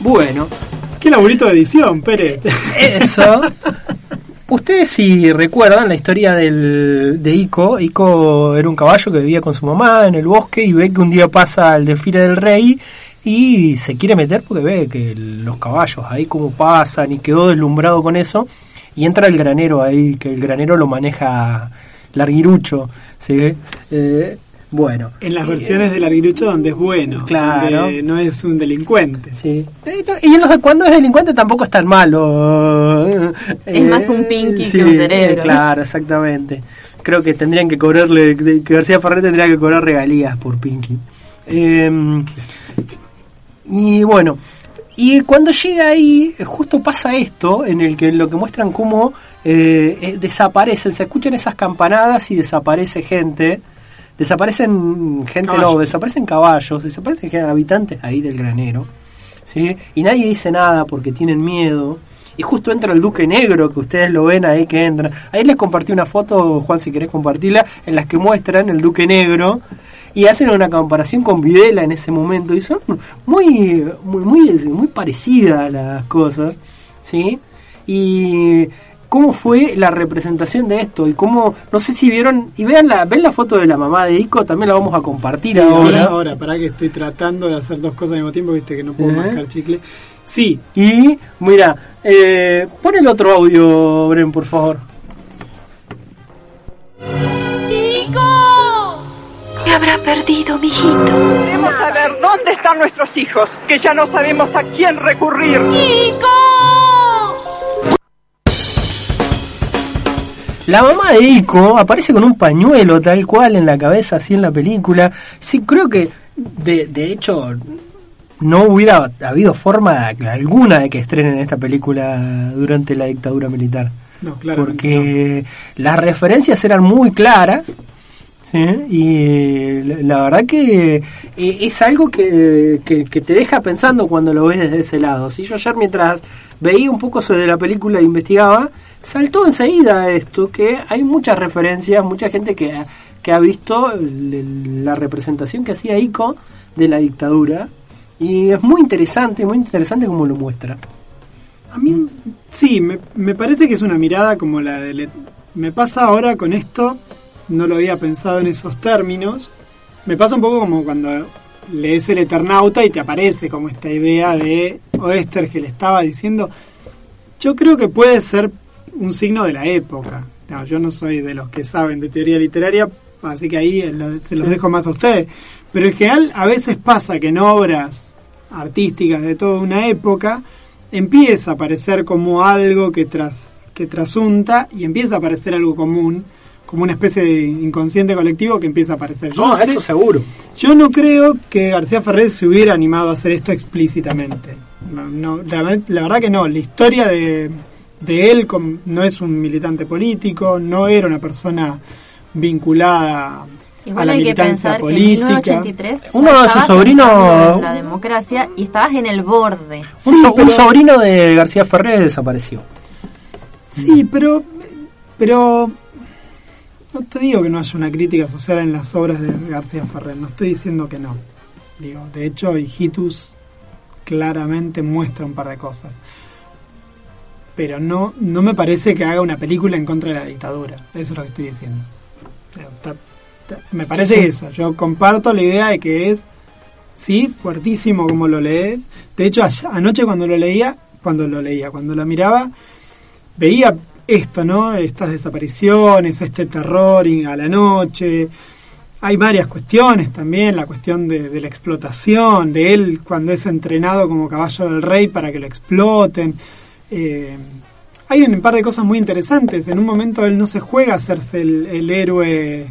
Bueno, Qué laburito de edición, Pérez. eso. Ustedes si recuerdan la historia del, de Ico, Ico era un caballo que vivía con su mamá en el bosque y ve que un día pasa el desfile del rey y se quiere meter porque ve que los caballos ahí como pasan y quedó deslumbrado con eso y entra el granero ahí, que el granero lo maneja Larguirucho, ¿sí? Eh, bueno. En las versiones del Arguirucho donde es bueno, Claro. donde no es un delincuente. Sí. Eh, no, Y en los de cuando es delincuente tampoco es tan malo. Es más un Pinky que un cerebro. eh, Claro, exactamente. Creo que tendrían que cobrarle, que García Ferrer tendría que cobrar regalías por Pinky. Eh, y bueno, y cuando llega ahí, justo pasa esto, en el que lo que muestran cómo eh, desaparecen, se escuchan esas campanadas y desaparece gente. Desaparecen gente, no, desaparecen caballos, desaparecen habitantes ahí del granero. ¿sí? Y nadie dice nada porque tienen miedo. Y justo entra el Duque Negro, que ustedes lo ven ahí que entra. Ahí les compartí una foto, Juan, si querés compartirla, en las que muestran el Duque Negro y hacen una comparación con Videla en ese momento y son muy muy muy, muy parecidas las cosas, ¿sí? Y cómo fue la representación de esto y cómo no sé si vieron y vean la ven la foto de la mamá de Ico, también la vamos a compartir Sí, ahora. ahora, para que estoy tratando de hacer dos cosas al mismo tiempo, viste que no puedo mascar chicle. Sí, Y mira, eh, pon el otro audio, Bren, por favor. Me habrá perdido, mijito. Queremos saber dónde están nuestros hijos, que ya no sabemos a quién recurrir. La mamá de Ico aparece con un pañuelo tal cual en la cabeza, así en la película. Sí, creo que de, de hecho no hubiera habido forma alguna de que estrenen esta película durante la dictadura militar. no, claro. porque las referencias eran muy claras. ¿Sí? Y la, la verdad que eh, es algo que, que- te deja pensando cuando lo ves desde ese lado. Si yo ayer mientras veía un poco sobre la película e investigaba, saltó enseguida esto, que hay muchas referencias, mucha gente que, que ha visto la representación que hacía Ico de la dictadura. Y es muy interesante, muy interesante como lo muestra. A mí, sí, me, me parece que es una mirada como la de... Le- me pasa ahora con esto, no lo había pensado en esos términos, me pasa un poco como cuando lees El Eternauta y te aparece como esta idea de Oester que le estaba diciendo. Yo creo que puede ser un signo de la época. No, yo no soy de los que saben de teoría literaria, así que ahí se los Sí. dejo más a ustedes. Pero en general a veces pasa que en obras artísticas de toda una época empieza a aparecer como algo que tras que trasunta y empieza a aparecer algo común, como una especie de inconsciente colectivo que empieza a aparecer. Yo No, sé- eso seguro. yo no creo que García Ferrer se hubiera animado a hacer esto explícitamente. No, no, la, la verdad que no. La historia de, de él no es un militante político, no era una persona vinculada a Igual la hay que militancia pensar que en política. 1983 ya Uno de sus sobrinos- la democracia y estabas en el borde. Un, Sí, so- un pero- sobrino de García Ferrer desapareció. Sí, pero, pero no te digo que no haya una crítica social en las obras de García Ferrer, no estoy diciendo que no. Digo, de hecho, Hijitus claramente muestra un par de cosas. Pero no, no me parece que haga una película en contra de la dictadura. Eso es lo que estoy diciendo. Me parece Sí, sí. eso. Yo comparto la idea de que es, sí, fuertísimo como lo lees. De hecho, anoche cuando lo leía, cuando lo leía, cuando lo miraba, veía esto, ¿no? Estas desapariciones, este terror a la noche. Hay varias cuestiones también, la cuestión de, la explotación, de él cuando es entrenado como caballo del rey para que lo exploten. Eh, hay un par de cosas muy interesantes. En un momento él no se juega a hacerse el, el héroe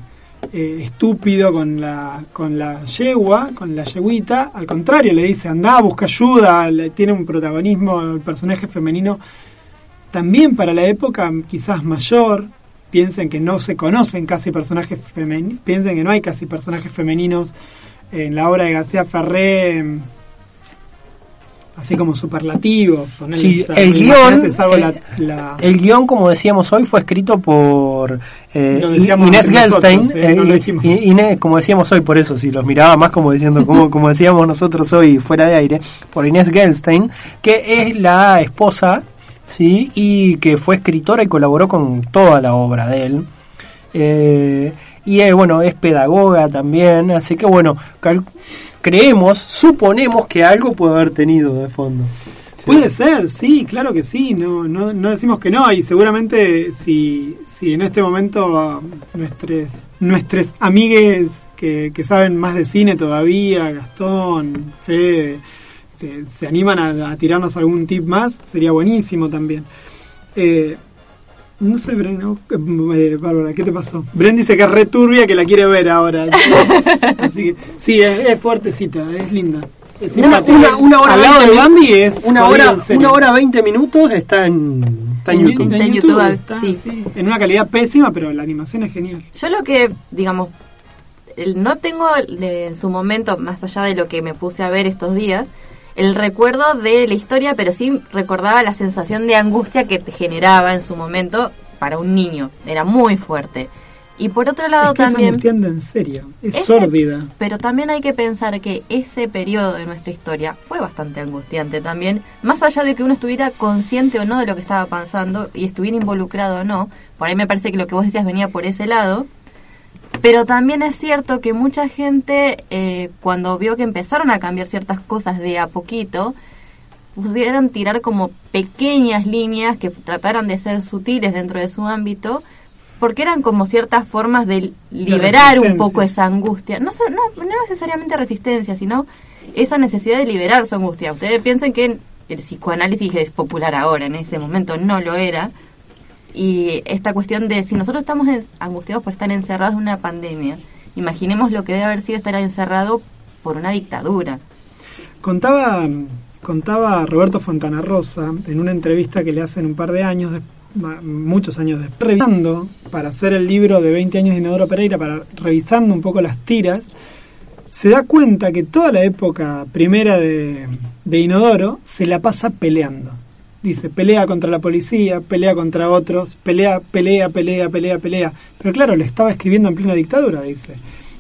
eh, estúpido con la, con la yegua, con la yeguita. Al contrario, le dice, anda, busca ayuda. Le, tiene un protagonismo el personaje femenino también para la época quizás mayor. Piensen que no se conocen casi personajes femeninos. Piensen que no hay casi personajes femeninos en la obra de García Ferré. eh, Así como superlativos. ponele, Sí, el guion, salvo la- el, la- el guion, como decíamos hoy, fue escrito por eh, Inés nosotros, Gelstein. eh, no lo eh, Inés, como decíamos hoy, por eso, si los miraba más como diciendo, como, como decíamos nosotros hoy fuera de aire, por Inés Gelstein, que es la esposa, ¿sí? Y que fue escritora y colaboró con toda la obra de él. Eh, y eh, bueno, es pedagoga también, así que bueno, cal- creemos, suponemos que algo puede haber tenido de fondo. Puede ser, sí, claro que sí, no, no, no decimos que no, y seguramente si, si en este momento nuestros nuestros amigues que, que saben más de cine todavía, Gastón, Fede, se, se animan a, a tirarnos algún tip más, sería buenísimo también. Eh, no sé, Bren, no, eh, Bárbara, ¿qué te pasó? Bren dice que es re turbia, que la quiere ver ahora. Así que, sí, es, es fuertecita, es linda. Es Una, simpática. una- una hora Al lado de 20 Bambi es una hora, una hora 20 minutos está en, está en En YouTube. en Está en YouTube, YouTube, está, sí. sí. En una calidad pésima, pero la animación es genial. Yo lo que, digamos, el- no tengo de- en su momento, más allá de lo que me puse a ver estos días, el recuerdo de la historia, pero sí recordaba la sensación de angustia que te generaba en su momento para un niño. Era muy fuerte. Y por otro lado es que es también... angustiante en serio, es Ese- sórdida. Pero también hay que pensar que ese periodo de nuestra historia fue bastante angustiante también, más allá de que uno estuviera consciente o no de lo que estaba pasando y estuviera involucrado o no, por ahí me parece que lo que vos decías venía por ese lado, pero también es cierto que mucha gente eh, cuando vio que empezaron a cambiar ciertas cosas de a poquito, pudieron tirar como pequeñas líneas que trataran de ser sutiles dentro de su ámbito, porque eran como ciertas formas de liberar un poco esa angustia. No, no, no necesariamente resistencia, sino esa necesidad de liberar su angustia. Ustedes piensen que el psicoanálisis es popular ahora, en ese momento no lo era. Y esta cuestión de si nosotros estamos angustiados por estar encerrados en una pandemia, imaginemos lo que debe haber sido estar encerrado por una dictadura. Contaba, contaba Roberto Fontana Rosa en una entrevista que le hacen un par de años, de- muchos años después, revisando para hacer el libro de 20 años de Inodoro Pereira, para revisando un poco las tiras, se da cuenta que toda la época primera de Inodoro se la pasa peleando. Dice, pelea contra la policía, pelea contra otros, pelea, pelea, pelea, pelea, pelea. Pero claro, lo estaba escribiendo en plena dictadura, dice.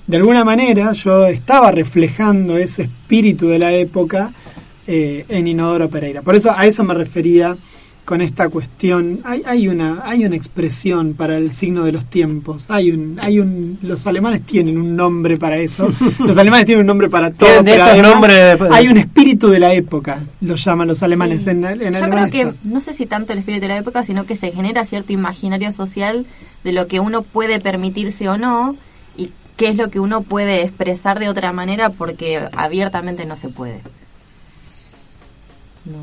De alguna manera yo estaba reflejando ese espíritu de la época eh, en Inodoro Pereira. Por eso a eso me refería con esta cuestión. Hay, hay una hay una expresión para el signo de los tiempos. Hay un hay un los alemanes tienen un nombre para eso. los alemanes tienen un nombre para todo. Tienen de pero esos además nombres de- Hay un espíritu de la época, lo llaman los alemanes. Sí. En, en Yo creo que, está. no sé si tanto el espíritu de la época, sino que se genera cierto imaginario social de lo que uno puede permitirse o no y qué es lo que uno puede expresar de otra manera porque abiertamente no se puede. No.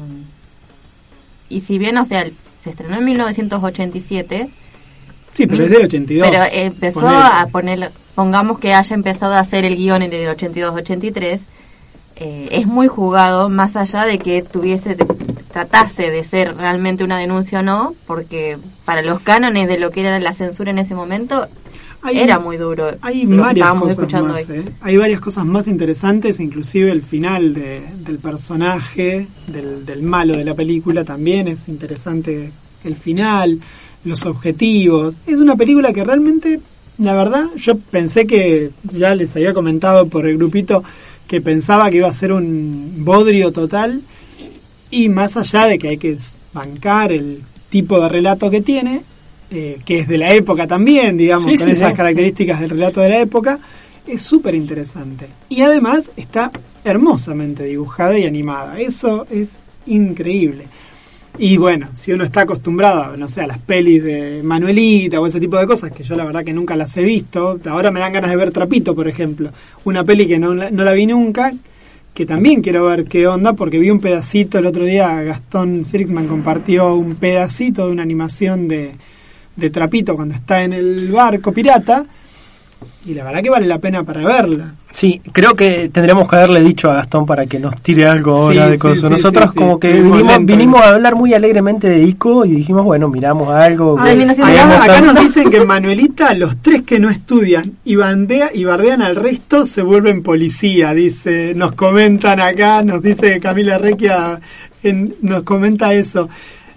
Y si bien, o sea, se estrenó en 1987, Sí, pero es del 82. pero empezó a poner, pongamos que haya empezado a hacer el guion en el 82-83, eh, es muy jugado, más allá de que tuviese, de- tratase de ser realmente una denuncia o no, porque para los cánones de lo que era la censura en ese momento, Hay- era muy duro. Hay varias estábamos cosas escuchando más, hoy. ¿eh? Hay varias cosas más interesantes, inclusive el final de- del personaje, del, del malo de la película también es interesante el final, los objetivos. Es una película que realmente, la verdad, yo pensé que, ya les había comentado por el grupito, que pensaba que iba a ser un bodrio total y más allá de que hay que bancar el tipo de relato que tiene, eh, que es de la época también, digamos, Sí, con sí, esas sí. características del relato de la época, es súper interesante. Y además está hermosamente dibujada y animada. Eso es increíble. Y bueno, si uno está acostumbrado, no sé, a las pelis de Manuelita o ese tipo de cosas, que yo la verdad que nunca las he visto, ahora me dan ganas de ver Trapito, por ejemplo, una peli que no, la- no la vi nunca, que también quiero ver qué onda, porque vi un pedacito el otro día, Gastón Sirixman compartió un pedacito de una animación de, de Trapito cuando está en el barco pirata, y la verdad que vale la pena para verla. Sí, creo que tendríamos que haberle dicho a Gastón para que nos tire algo ahora Sí, de cosas. sí, Nosotros sí, sí. como que vinimos, vinimos a hablar muy alegremente de Ico y dijimos, bueno, miramos algo. Ay, que- acá, nos dicen que Manuelita los tres que no estudian y, bandea, y bardean al resto se vuelven policía, dice, nos comentan acá, nos dice Camila Requia, en- nos comenta eso.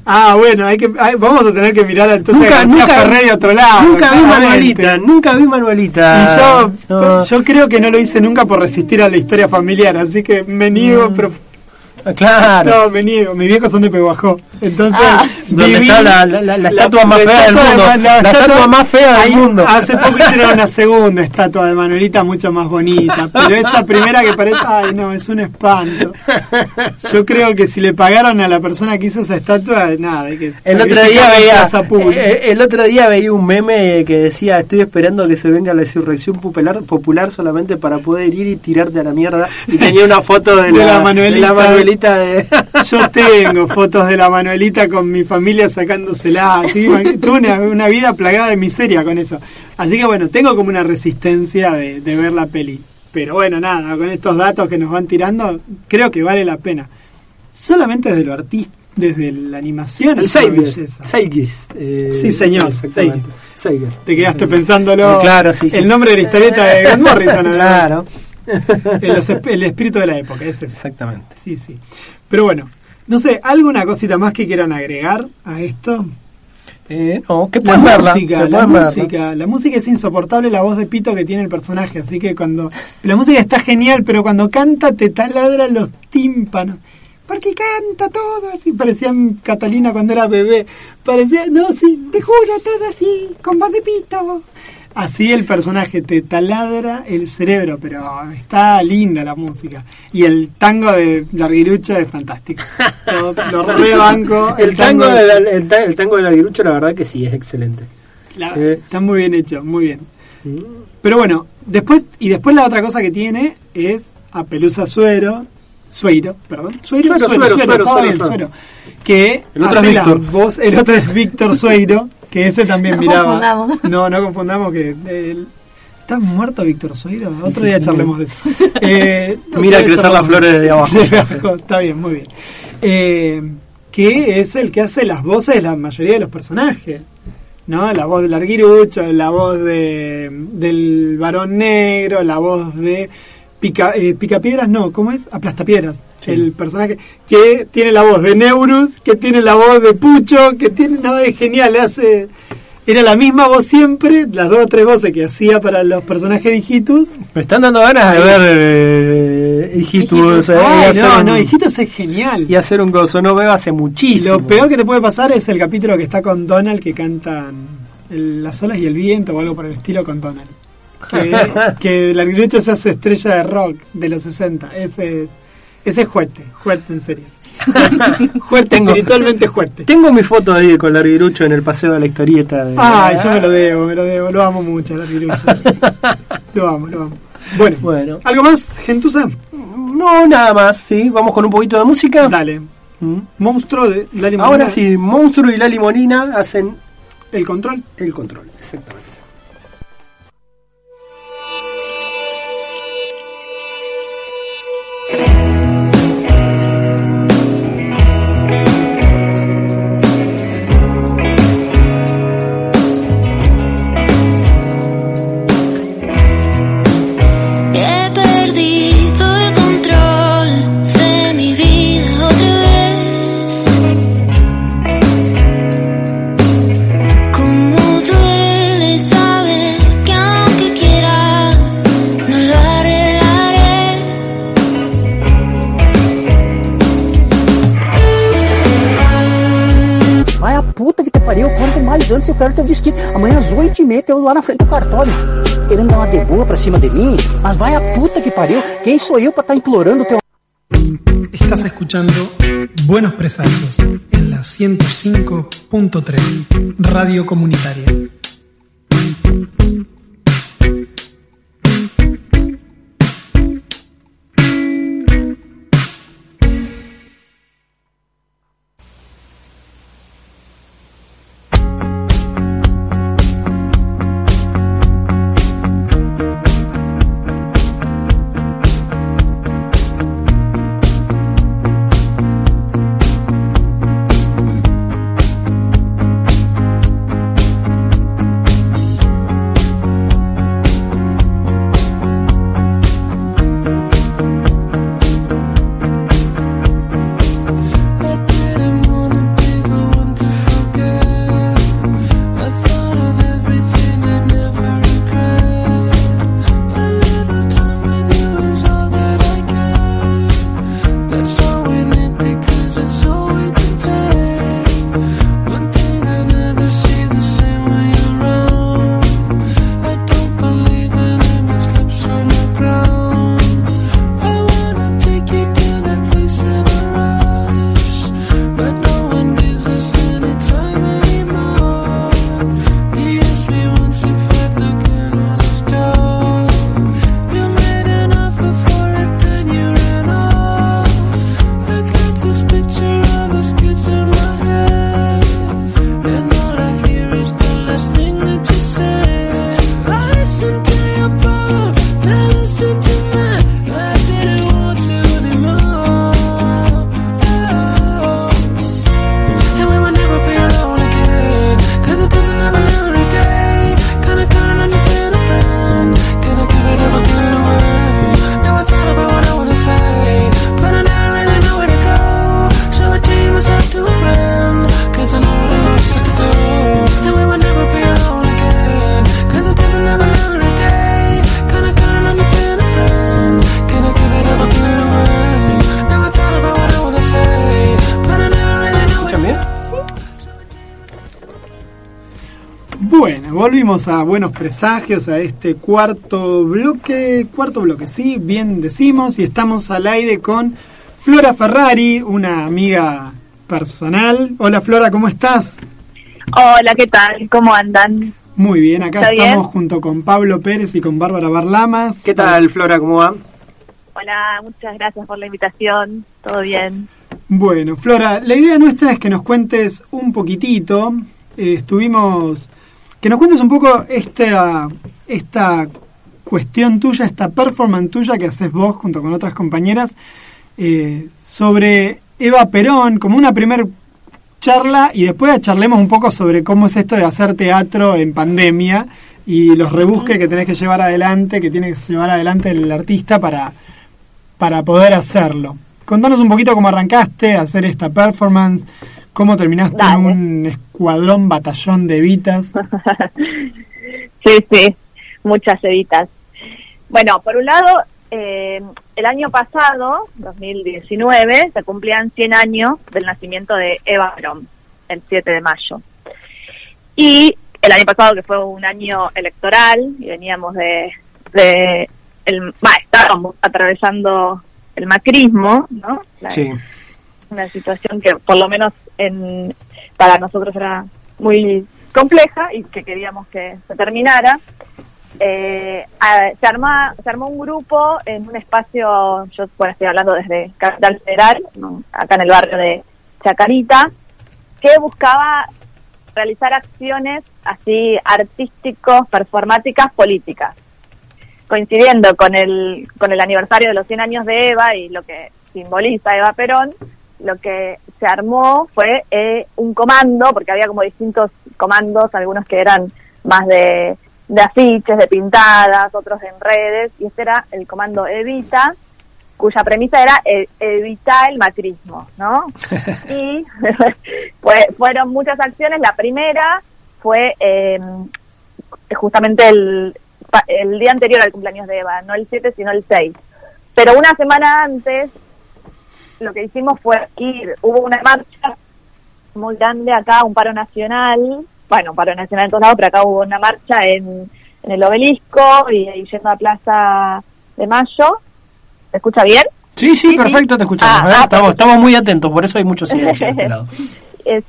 Ah, bueno, hay que, hay- vamos a tener que mirar entonces Nunca, a García nunca, Ferrer de otro lado. nunca vi. Manuelita, nunca vi Manuelita. Y yo, No. yo creo que no lo hice nunca por resistir a la historia familiar, así que me niego, Ah, Claro. no, me niego. Mis viejos son de Peguajó. Entonces, donde está la- la- la- la estatua más fea del de mundo. La estatua más fea del mundo. Hace poco hicieron una segunda estatua de Manuelita mucho más bonita. Pero esa primera que parece. Ay, no, es un espanto. Yo creo que si le pagaron a la persona que hizo esa estatua, nada, hay que. El otro día veía pública. eh, el otro día veía un meme que decía estoy esperando que se venga la insurrección popular popular solamente para poder ir y tirarte a la mierda y tenía una foto de, De la, Manuelita. de Manuelita de Yo tengo fotos de la Manuelita con mi familia sacándosela. así, Tuve una, una vida plagada de miseria con eso. Así que bueno, tengo como una resistencia de, de ver la peli. Pero bueno, nada, con estos datos que nos van tirando, creo que vale la pena. Solamente desde lo artístico, desde la animación. el. Zeitgeist, eh, Sí, señor. Zeitgeist. Te quedaste pensándolo. Claro, sí, sí. El nombre de la historieta de Grant Morrison. además. Claro. el, esp- el espíritu de la época, ese. Exactamente. Sí, sí. Pero bueno, no sé, ¿alguna cosita más que quieran agregar a esto? Eh, no, que La pueden verla, música, que la verla. música, la música es insoportable la voz de pito que tiene el personaje, así que cuando la música está genial, pero cuando canta te taladran los tímpanos. Porque canta todo así, parecía Catalina cuando era bebé. Parecía, no, sí, te juro, todo así, con voz de pito. Así el personaje te taladra el cerebro, pero está linda la música. Y el tango de Larguirucho es fantástico. Yo lo rebanco. El tango, de la- el, ta- el tango del Aguirucho, la verdad que sí, es excelente. La- Eh. Está muy bien hecho, muy bien. Pero bueno, después y después la otra cosa que tiene es a Pelusa Suero, Sueiro, perdón, Suero, Suero, Suero, Suero, bien, Suero. Suero, que El otro es Víctor. voz- el otro es Víctor Sueiro, que ese también No miraba. confundamos. No, no confundamos que él- ¿Está muerto Víctor Sueiro? Otro sí, día sí. charlemos de eso. Eh, Mira crecer las flores. Desde abajo, Está bien, muy bien. Eh, que es el que hace las voces de la mayoría de los personajes. ¿no? La voz del Arguirucho, la voz de, del varón negro, la voz de Pica, eh, Picapiedras, no, ¿cómo es? Aplastapiedras. El personaje que tiene la voz de Neurus, que tiene la voz de Pucho, que tiene, no, es genial, le hace... Era la misma voz siempre, las dos o tres voces que hacía para los personajes de Hijitus. Me están dando ganas de ver eh, Hijitus. eh, Ay, no, un- no, Hijitus es genial. Y hacer un gozo. No veo hace muchísimo. Lo peor que te puede pasar es el capítulo que está con Donald que cantan el- las olas y el viento o algo por el estilo con Donald. Que, que el arguirucho se hace estrella de rock de los 60. Ese es, ese es fuerte, fuerte en serio. fuerte, Tengo- espiritualmente fuerte. Tengo mi foto ahí con Larguirucho en el paseo de la historieta. De... Ay, yo me lo debo, me lo debo. Lo amo mucho, el arguirucho. lo amo, lo amo. Bueno, Bueno. ¿algo más, Gentuza? No, nada más, sí. Vamos con un poquito de música. Dale. Mm. Monstruo de la limonada. Ahora sí, Monstruo y la Limonina hacen El control. el control, exactamente. He antes eu quero teu vestido. Amanhã às oito e meia eu lá na frente do cartório. Querendo dar uma deboa pra cima de mim, mas vai a puta que pariu. Quem sou eu pra estar implorando teu... Estás escuchando Buenos Presagios en la 105.3 Radio Comunitaria. A Buenos Presagios, a este cuarto bloque, cuarto bloque, sí, bien decimos, y estamos al aire con Flora Ferrari, una amiga personal. Hola Flora, ¿cómo estás? Hola, ¿qué tal? ¿Cómo andan? Muy bien, acá ¿Está estamos bien? junto con Pablo Pérez y con Bárbara Barlamas. ¿Qué tal, Flora? ¿Cómo va? Hola, muchas gracias por la invitación. ¿Todo bien? Bueno, Flora, la idea nuestra es que nos cuentes un poquitito. eh, estuvimos. Que nos cuentes un poco esta, esta cuestión tuya, esta performance tuya que haces vos junto con otras compañeras eh, sobre Eva Perón, como una primer charla y después charlemos un poco sobre cómo es esto de hacer teatro en pandemia y los rebusques que tenés que llevar adelante, que tiene que llevar adelante el artista para, para poder hacerlo. Contanos un poquito cómo arrancaste a hacer esta performance, cómo terminaste en un escuadrón, batallón de evitas. Sí, sí, muchas editas. Bueno, por un lado, eh, el año pasado, 2019, se cumplían 100 años del nacimiento de Eva Perón, el 7 de mayo. Y el año pasado, que fue un año electoral, y veníamos de... de el, bah, estábamos atravesando el macrismo, ¿no? La- Sí. una situación que por lo menos en, para nosotros era muy compleja y que queríamos que se terminara. Eh, se, arma, se armó un grupo en un espacio, yo bueno, estoy hablando desde Capital Federal, acá en el barrio de Chacarita, que buscaba realizar acciones así artísticos, performáticas, políticas coincidiendo con el, con el aniversario de los 100 años de Eva y lo que simboliza Eva Perón, lo que se armó fue eh, un comando, porque había como distintos comandos, algunos que eran más de, de afiches, de pintadas, otros en redes, y este era el comando Evita, cuya premisa era eh, evitar el macrismo, ¿no? y fue- fueron muchas acciones. La primera fue eh, justamente el, el día anterior al cumpleaños de Eva, no el 7, sino el 6. Pero una semana antes, lo que hicimos fue ir, hubo una marcha muy grande acá, un paro nacional, bueno, un paro nacional en todos lados, pero acá hubo una marcha en, en el obelisco y, y yendo a Plaza de Mayo. ¿Se escucha bien? Sí, sí, perfecto, te escuchamos. Ah, ¿eh? ah, estamos, estamos muy atentos, por eso hay mucho silencio de este lado. Es-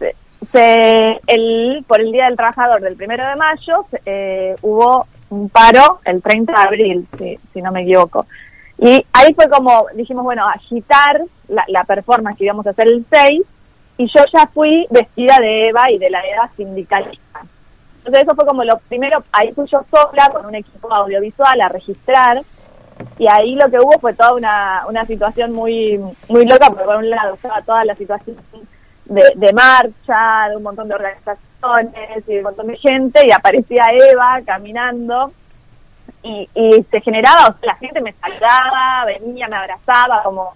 se- el, por el Día del Trabajador del primero de mayo eh, hubo un paro el 30 de abril, si, si no me equivoco. Y ahí fue como, dijimos, bueno, agitar la, la performance que íbamos a hacer el 6, y yo ya fui vestida de Eva y de la Eva sindicalista. Entonces eso fue como lo primero, ahí fui yo sola con un equipo audiovisual a registrar, y ahí lo que hubo fue toda una, una situación muy muy loca, porque por un lado estaba toda la situación de, de marcha, de un montón de organizaciones y de un montón de gente, y aparecía Eva caminando, y, y se generaba, o sea, la gente me saludaba, venía, me abrazaba, como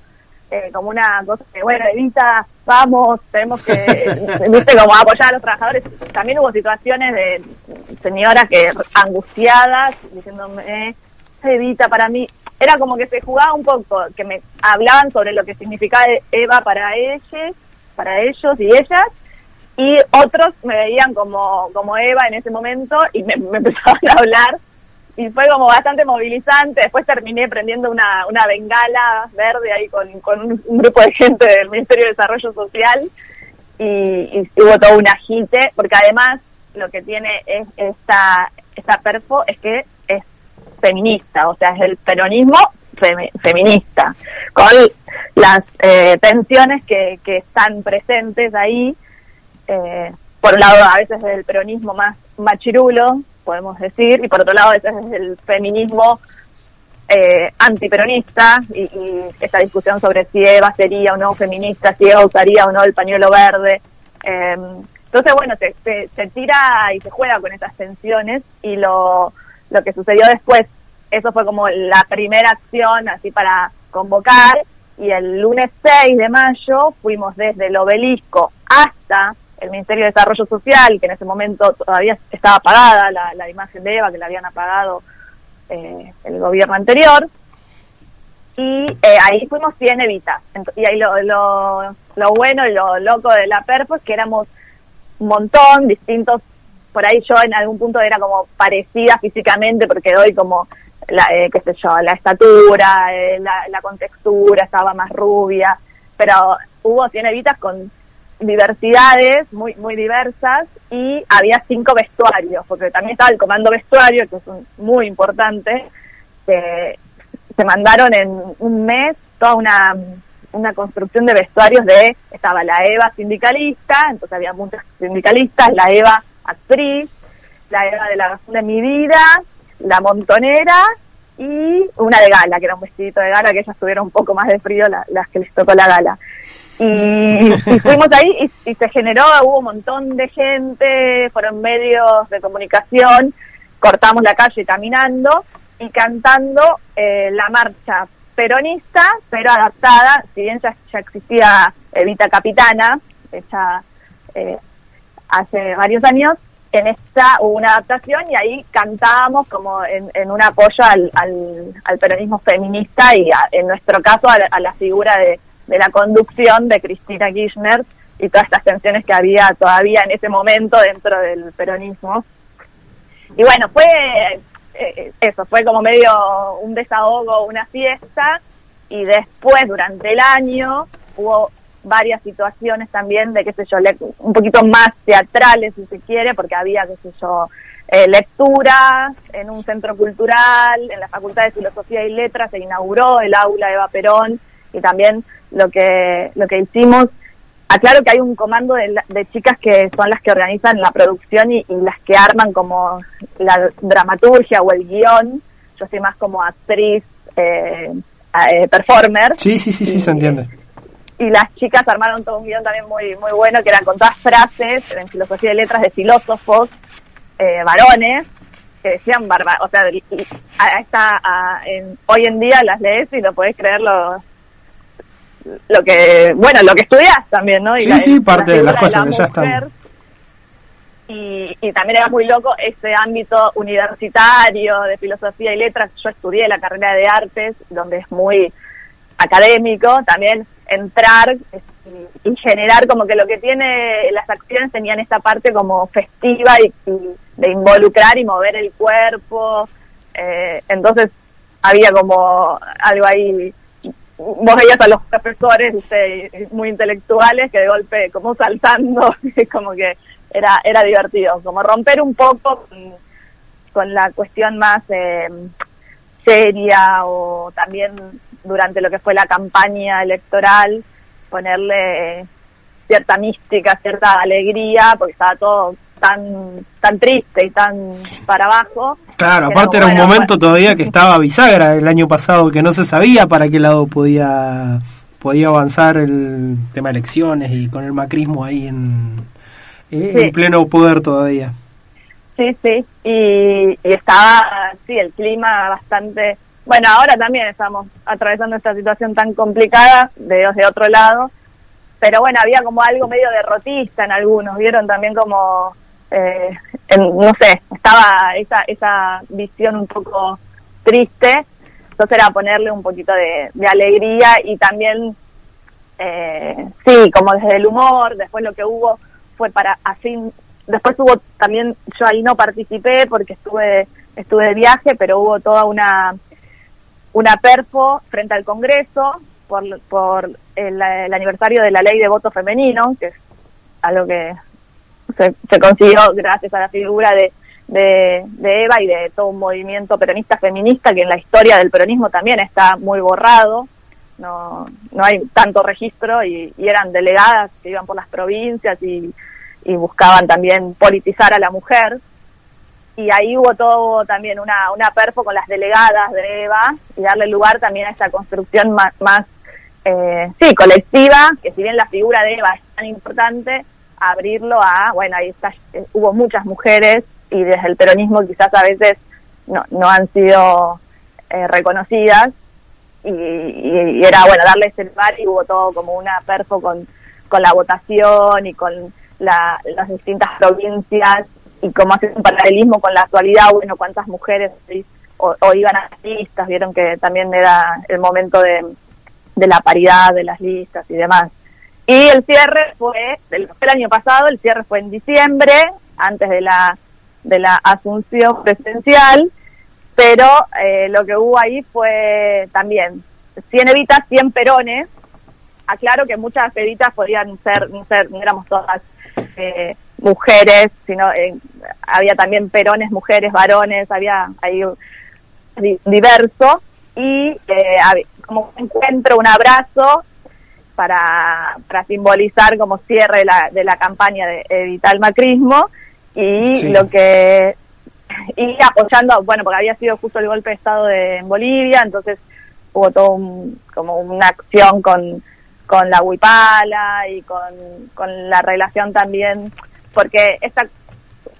eh, como una cosa que, bueno, Evita, vamos, tenemos que, viste, como apoyar a los trabajadores. También hubo situaciones de señoras que angustiadas, diciéndome, Evita, para mí, era como que se jugaba un poco, que me hablaban sobre lo que significaba Eva para ellos, para ellos y ellas, y otros me veían como, como Eva en ese momento y me, me empezaban a hablar y fue como bastante movilizante. Después terminé prendiendo una, una bengala verde ahí con, con un, grupo de gente del Ministerio de Desarrollo Social y, hubo todo un agite, porque además lo que tiene es esta, esta perfo es que es feminista, o sea, es el peronismo femi- feminista, con las eh, tensiones que, que están presentes ahí. Eh, por un lado, a veces del peronismo más machirulo, podemos decir, y por otro lado, veces es el feminismo eh, antiperonista y, y esta discusión sobre si Eva sería o no feminista, si Eva usaría o no el pañuelo verde. Eh, entonces, bueno, se, se, se tira y se juega con esas tensiones y lo, lo que sucedió después, eso fue como la primera acción así para convocar y el lunes 6 de mayo fuimos desde el obelisco hasta el Ministerio de Desarrollo Social, que en ese momento todavía estaba apagada la, la imagen de Eva, que la habían apagado eh, el gobierno anterior, y eh, ahí fuimos 100 evitas. Y ahí lo, lo, lo bueno y lo loco de la Perfo es que éramos un montón, distintos, por ahí yo en algún punto era como parecida físicamente, porque doy como, la, eh, qué sé yo, la estatura, eh, la, la contextura, estaba más rubia, pero hubo 100 evitas con diversidades muy muy diversas y había cinco vestuarios, porque también estaba el comando vestuario, que es un- muy importante, se mandaron en un mes toda una, una construcción de vestuarios de, estaba la Eva sindicalista, entonces había muchas sindicalistas, la Eva actriz, la Eva de la razón de mi vida, la montonera y una de gala, que era un vestidito de gala, que ellas tuvieron un poco más de frío la- las que les tocó la gala. Y, fuimos ahí y, y se generó, hubo un montón de gente, fueron medios de comunicación, cortamos la calle caminando y cantando eh, la marcha peronista, pero adaptada, si bien ya, ya existía Evita Capitana, hecha eh, hace varios años, en esta hubo una adaptación y ahí cantábamos como en, en un apoyo al, al, al peronismo feminista y a- en nuestro caso a la, a la figura de, de la conducción de Cristina Kirchner y todas estas tensiones que había todavía en ese momento dentro del peronismo. Y bueno, fue eh, eso, fue como medio un desahogo, una fiesta, y después durante el año hubo varias situaciones también de, qué sé yo, un poquito más teatrales, si se quiere, porque había, qué sé yo, eh, lecturas en un centro cultural, en la Facultad de Filosofía y Letras se inauguró el aula Eva Perón, y también lo que, lo que hicimos, aclaro que hay un comando de, de chicas que son las que organizan la producción y, y las que arman como la dramaturgia o el guion, yo soy más como actriz, eh, eh, performer, Sí, sí, sí, sí, se entiende. y las chicas armaron todo un guion también muy muy bueno que eran con todas frases en filosofía y letras de filósofos eh, varones que decían barba o sea y- y a esta a- en- hoy en día las lees y no podés creer lo lo que bueno lo que estudias también no y Sí, la- sí, la parte de las cosas la que ya están. y, y también era muy loco ese ámbito universitario de filosofía y letras. Yo estudié la carrera de artes donde es muy académico, también entrar y, y generar como que lo que tiene las acciones tenían esta parte como festiva y, y de involucrar y mover el cuerpo, eh, entonces había como algo ahí vos veías a los profesores este, muy intelectuales que de golpe como saltando, como que era, era divertido, como romper un poco con, con la cuestión más eh, seria o también durante lo que fue la campaña electoral, ponerle cierta mística, cierta alegría, porque estaba todo tan tan triste y tan para abajo. Claro, aparte era un momento todavía que estaba bisagra el año pasado, que no se sabía para qué lado podía podía avanzar el tema de elecciones y con el macrismo ahí en, eh, en pleno poder todavía. Sí, sí, y, y estaba, sí, el clima bastante... Bueno, ahora también estamos atravesando esta situación tan complicada de, de otro lado, pero bueno, había como algo medio derrotista en algunos, vieron también como eh, no sé, estaba esa, esa visión un poco triste, entonces era ponerle un poquito de, alegría y también, eh, sí, como desde el humor, después lo que hubo fue para así, después hubo también, yo ahí no participé porque estuve, estuve de viaje, pero hubo toda una, una perfo frente al Congreso por, por el, el aniversario de la ley de voto femenino, que es algo que se, consiguió gracias a la figura de, de, Eva y de todo un movimiento peronista feminista que en la historia del peronismo también está muy borrado. No, no hay tanto registro y, eran delegadas que iban por las provincias y, buscaban también politizar a la mujer y ahí hubo todo también una, una perfo con las delegadas de Eva y darle lugar también a esa construcción más, más eh, sí, colectiva, que si bien la figura de Eva es tan importante, abrirlo a, bueno, ahí está, eh, hubo muchas mujeres y desde el peronismo quizás a veces no, no han sido eh, reconocidas y, era, bueno, darle ese lugar y hubo todo como una perfo con, con la votación y con la, las distintas provincias y como hacer un paralelismo con la actualidad, bueno, cuántas mujeres o, iban a las listas, vieron que también era el momento de, de la paridad de las listas y demás. Y el cierre fue, el, año pasado, el cierre fue en diciembre, antes de la, de la asunción presencial, pero eh, lo que hubo ahí fue también 100 evitas, 100 perones. Aclaro que muchas evitas podían ser, no, ser, no éramos todas eh, mujeres, sino eh, había también perones, mujeres, varones, había ahí diverso. Y como un encuentro, un abrazo para, para simbolizar como cierre de la, de la campaña de evitar el macrismo y lo que y apoyando, bueno, porque había sido justo el golpe de Estado de, en Bolivia, entonces hubo todo como una acción con, con la huipala y con, con la relación también, porque esta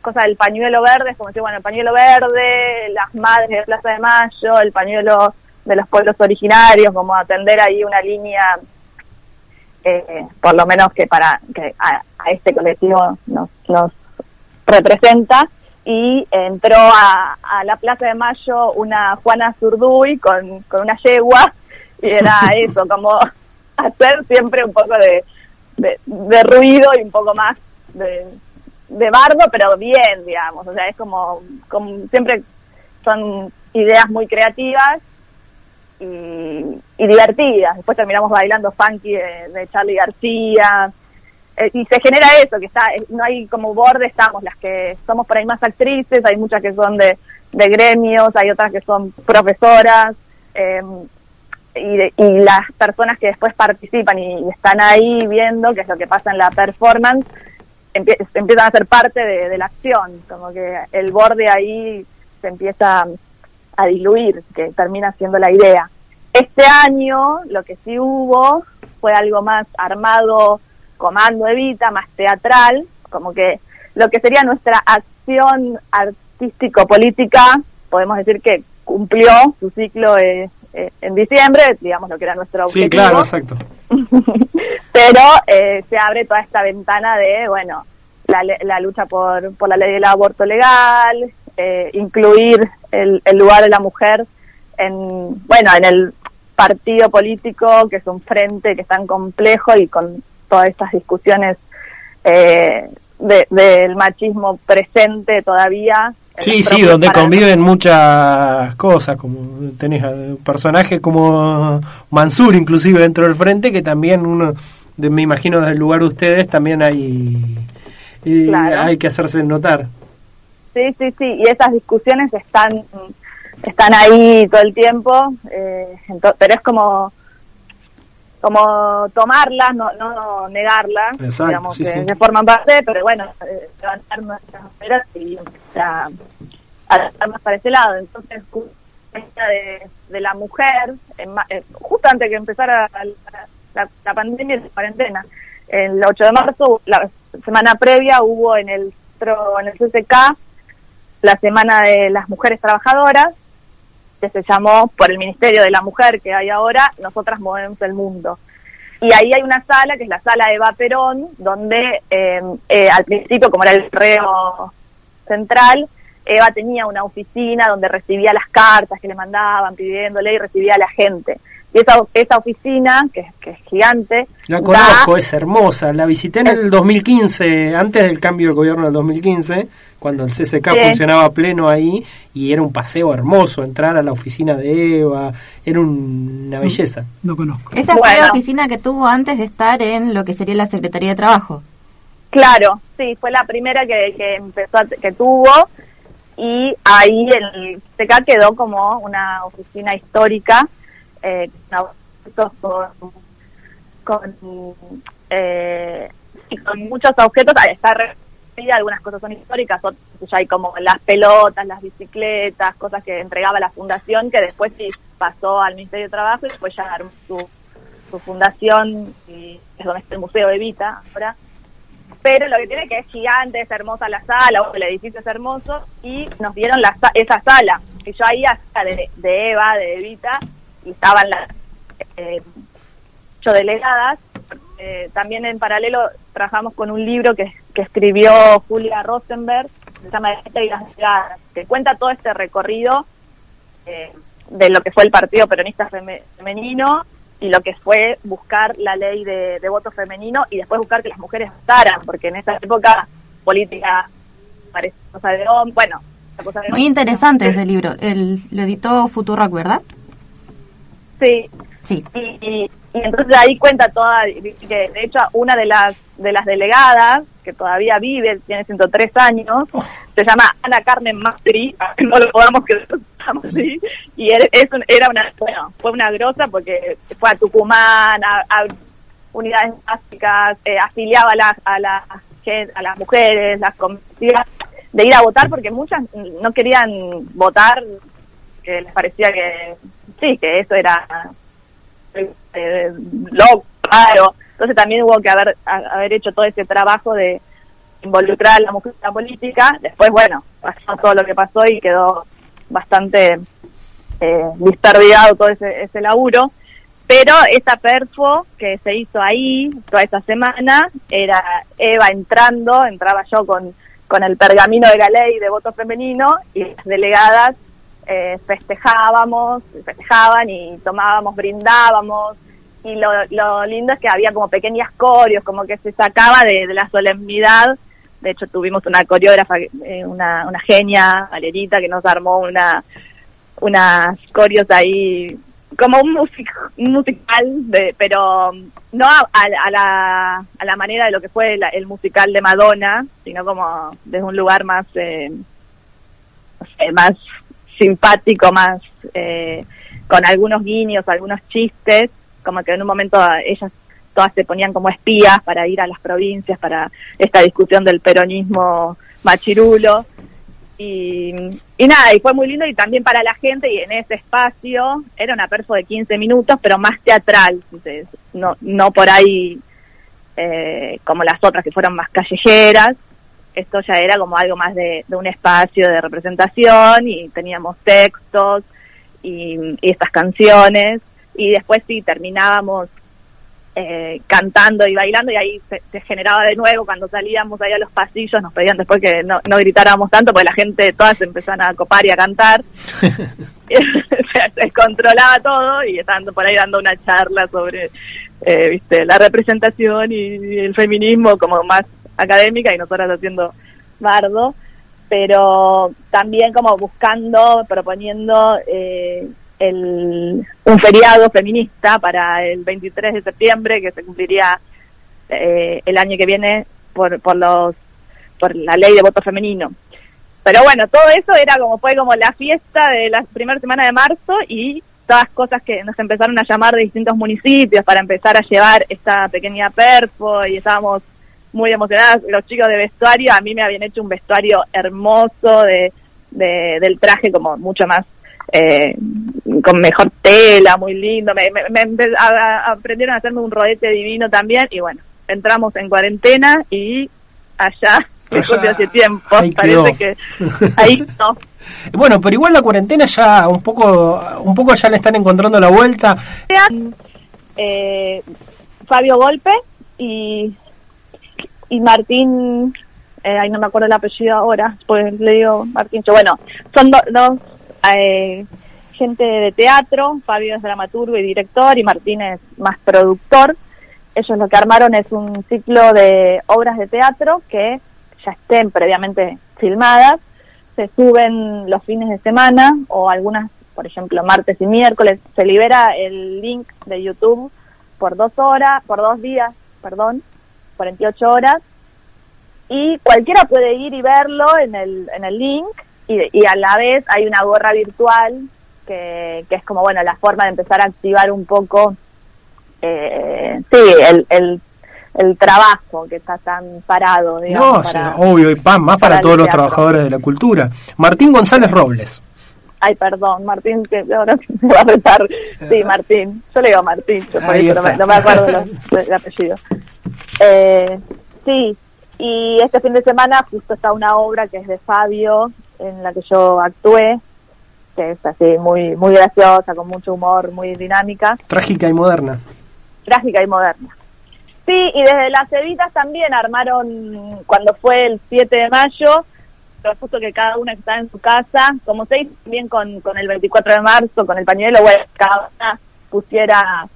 cosa del pañuelo verde es como decir, bueno, el pañuelo verde, las madres de Plaza de Mayo, el pañuelo de los pueblos originarios, como atender ahí una línea eh, por lo menos que para que a, este colectivo nos, nos representa. Y entró a, la Plaza de Mayo una Juana Zurduy con, con una yegua. Y era eso, como hacer siempre un poco de, de, ruido y un poco más de, de, bardo, pero bien, digamos, o sea, es como, como siempre son ideas muy creativas y, divertidas. Después terminamos bailando funky de, Charlie García. Eh, y se genera eso, que está eh, no hay como borde, estamos las que somos por ahí más actrices, hay muchas que son de, de gremios, hay otras que son profesoras. Eh, y, y, las personas que después participan y, están ahí viendo qué es lo que pasa en la performance, empiezan a ser parte de, de, la acción, como que el borde ahí se empieza a diluir, que termina siendo la idea. Este año lo que sí hubo fue algo más armado, comando Evita, más teatral, como que lo que sería nuestra acción artístico-política, podemos decir que cumplió su ciclo eh, eh, en diciembre, digamos lo que era nuestro objetivo. Sí, claro, exacto. Pero eh, se abre toda esta ventana de, bueno, la, la lucha por, por la ley del aborto legal, eh, incluir el, lugar de la mujer en, bueno, en el partido político, que es un frente que es tan complejo y con todas estas discusiones eh, del machismo presente todavía Sí, sí, donde conviven muchas cosas, como tenés a personajes como Mansur, inclusive dentro del frente, que también uno, de- me imagino desde el lugar de ustedes, también hay, y Claro. hay que hacerse notar. Sí, sí, sí, y esas discusiones están están ahí todo el tiempo, eh, pero es como como tomarlas, no, no negarlas, Exacto, digamos sí, que sí. se forman parte, pero bueno, eh, levantar nuestras banderas y empezar a, más para ese lado. Entonces, de, de la mujer, en eh, justo antes que empezara la, la- la pandemia y la cuarentena, el 8 de marzo, la semana previa, hubo en el, en el CCK la Semana de las Mujeres Trabajadoras, que se llamó por el Ministerio de la Mujer que hay ahora, Nosotras Movemos el Mundo. Y ahí hay una sala, que es la sala Eva Perón, donde eh, eh, al principio, como era el correo central, Eva tenía una oficina donde recibía las cartas que le mandaban pidiéndole y recibía a la gente. Y esa, esa oficina, que, es- que es gigante, La da- conozco, es hermosa. La visité en el 2015, antes del cambio del gobierno del 2015, cuando el CCK Sí. funcionaba a pleno ahí y era un paseo hermoso entrar a la oficina de Eva, era un- una belleza. No conozco. Esa fue la oficina que tuvo antes de estar en lo que sería la Secretaría de Trabajo. Claro, sí, fue la primera que, que empezó, a- que tuvo y ahí el CK quedó como una oficina histórica eh, con, con, con, eh, y con muchos objetos, ahí está recogida, algunas cosas son históricas, otras ya hay como las pelotas, las bicicletas, cosas que entregaba la fundación que después sí pasó al Ministerio de Trabajo y después ya armó su, fundación y es donde está el Museo de Vita ahora pero lo que tiene que es gigante, es hermosa la sala, el edificio es hermoso, y nos dieron la, sa- esa sala, que yo ahí hasta de, de Eva, de Evita, y estaban las eh, ocho delegadas. Eh, también en paralelo trabajamos con un libro que, que escribió Julia Rosenberg, que se llama y las delegadas, que cuenta todo este recorrido eh, de lo que fue el Partido Peronista Feme- Femenino y lo que fue buscar la ley de, de voto femenino y después buscar que las mujeres votaran, porque en esa época política parece cosa de hombre, bueno, la cosa de Muy interesante ese libro. El, lo editó Futurock, ¿verdad? Sí. Sí. Y, y- y entonces ahí cuenta toda, que de hecho una de las de las delegadas, que todavía vive, tiene 103 años, se llama Ana Carmen Mastri, no lo podamos creer, así, y es un- era una, bueno, fue una grosa porque fue a Tucumán, a, a unidades básicas, eh, afiliaba a, la, a, la, gen- a las mujeres, las convencía de ir a votar porque muchas no querían votar, que les parecía que sí, que eso era eh, loco, raro. Entonces también hubo que haber, haber hecho todo ese trabajo de involucrar a la mujer en la política. Después, bueno, pasó todo lo que pasó y quedó bastante eh, todo ese, ese laburo. Pero esa perfo que se hizo ahí toda esa semana era Eva entrando, entraba yo con, con el pergamino de la ley de voto femenino y las delegadas eh, festejábamos, festejaban y tomábamos, brindábamos. Y lo, lo lindo es que había como pequeñas corios, como que se sacaba de, la solemnidad. De hecho, tuvimos una coreógrafa, eh, una, genia, Valerita, que nos armó una unas corios ahí, como un, music, un musical, de, pero no a, a- la, a la manera de lo que fue la- el musical de Madonna, sino como desde un lugar más, eh, no sé, más simpático, más eh, con algunos guiños, algunos chistes, como que en un momento ellas todas se ponían como espías para ir a las provincias para esta discusión del peronismo machirulo. Y, y nada, y fue muy lindo y también para la gente y en ese espacio era una perfo de 15 minutos, pero más teatral, no, no por ahí eh, como las otras que fueron más callejeras, esto ya era como algo más de, de un espacio de representación y teníamos textos y, y estas canciones. Y después sí terminábamos eh, cantando y bailando y ahí se, se generaba de nuevo cuando salíamos ahí a los pasillos nos pedían después que no, no gritáramos tanto porque la gente todas empezaban a copar y a cantar. Se descontrolaba todo y estaban por ahí dando una charla sobre eh, viste la representación y el feminismo como más académica y nosotras haciendo bardo pero también como buscando, proponiendo eh, el, un feriado feminista para el 23 de septiembre, que se cumpliría eh, el año que viene por, por, los, por la ley de voto femenino. Pero bueno, todo eso era como fue como la fiesta de la primera semana de marzo y todas cosas que nos empezaron a llamar de distintos municipios para empezar a llevar esta pequeña perfo y estábamos muy emocionadas. Los chicos de vestuario, a mí me habían hecho un vestuario hermoso de, de del traje como mucho más eh, con mejor tela, muy lindo. Me, me, me a, a, aprendieron a hacerme un rodete divino también y bueno, entramos en cuarentena y allá lejos de hace tiempo. Ahí Parece que ahí no. Bueno, pero igual la cuarentena ya un poco, un poco ya le están encontrando la vuelta. Eh, Fabio Golpe y y Martín, eh, ay no me acuerdo el apellido ahora, pues le digo Martín. Bueno, son do, dos eh, gente de teatro, Fabio es dramaturgo y director y Martín es más productor. Ellos lo que armaron es un ciclo de obras de teatro que ya estén previamente filmadas, se suben los fines de semana o algunas, por ejemplo, martes y miércoles, se libera el link de YouTube por dos horas, por dos días, perdón, 48 horas, y cualquiera puede ir y verlo en el, en el link, y, y a la vez hay una gorra virtual que, que es como, bueno, la forma de empezar a activar un poco, eh, sí, el, el el trabajo que está tan parado, digamos. No, para, sí, obvio, y pan, más para, para todos los trabajadores de la cultura. Martín González Robles. Ay, perdón, Martín, que ahora me va a retar. Sí, Martín. Yo le digo Martín, yo por eso no me, no me, acuerdo del apellido. Eh, sí, y este fin de semana justo está una obra que es de Fabio, en la que yo actué, que es así muy muy graciosa, con mucho humor, muy dinámica. Trágica y moderna. Trágica y moderna. Sí, y desde las Evitas también armaron, cuando fue el 7 de mayo, justo que cada una está en su casa, como se hizo también con, con el 24 de marzo, con el pañuelo, bueno, cada una pusiera,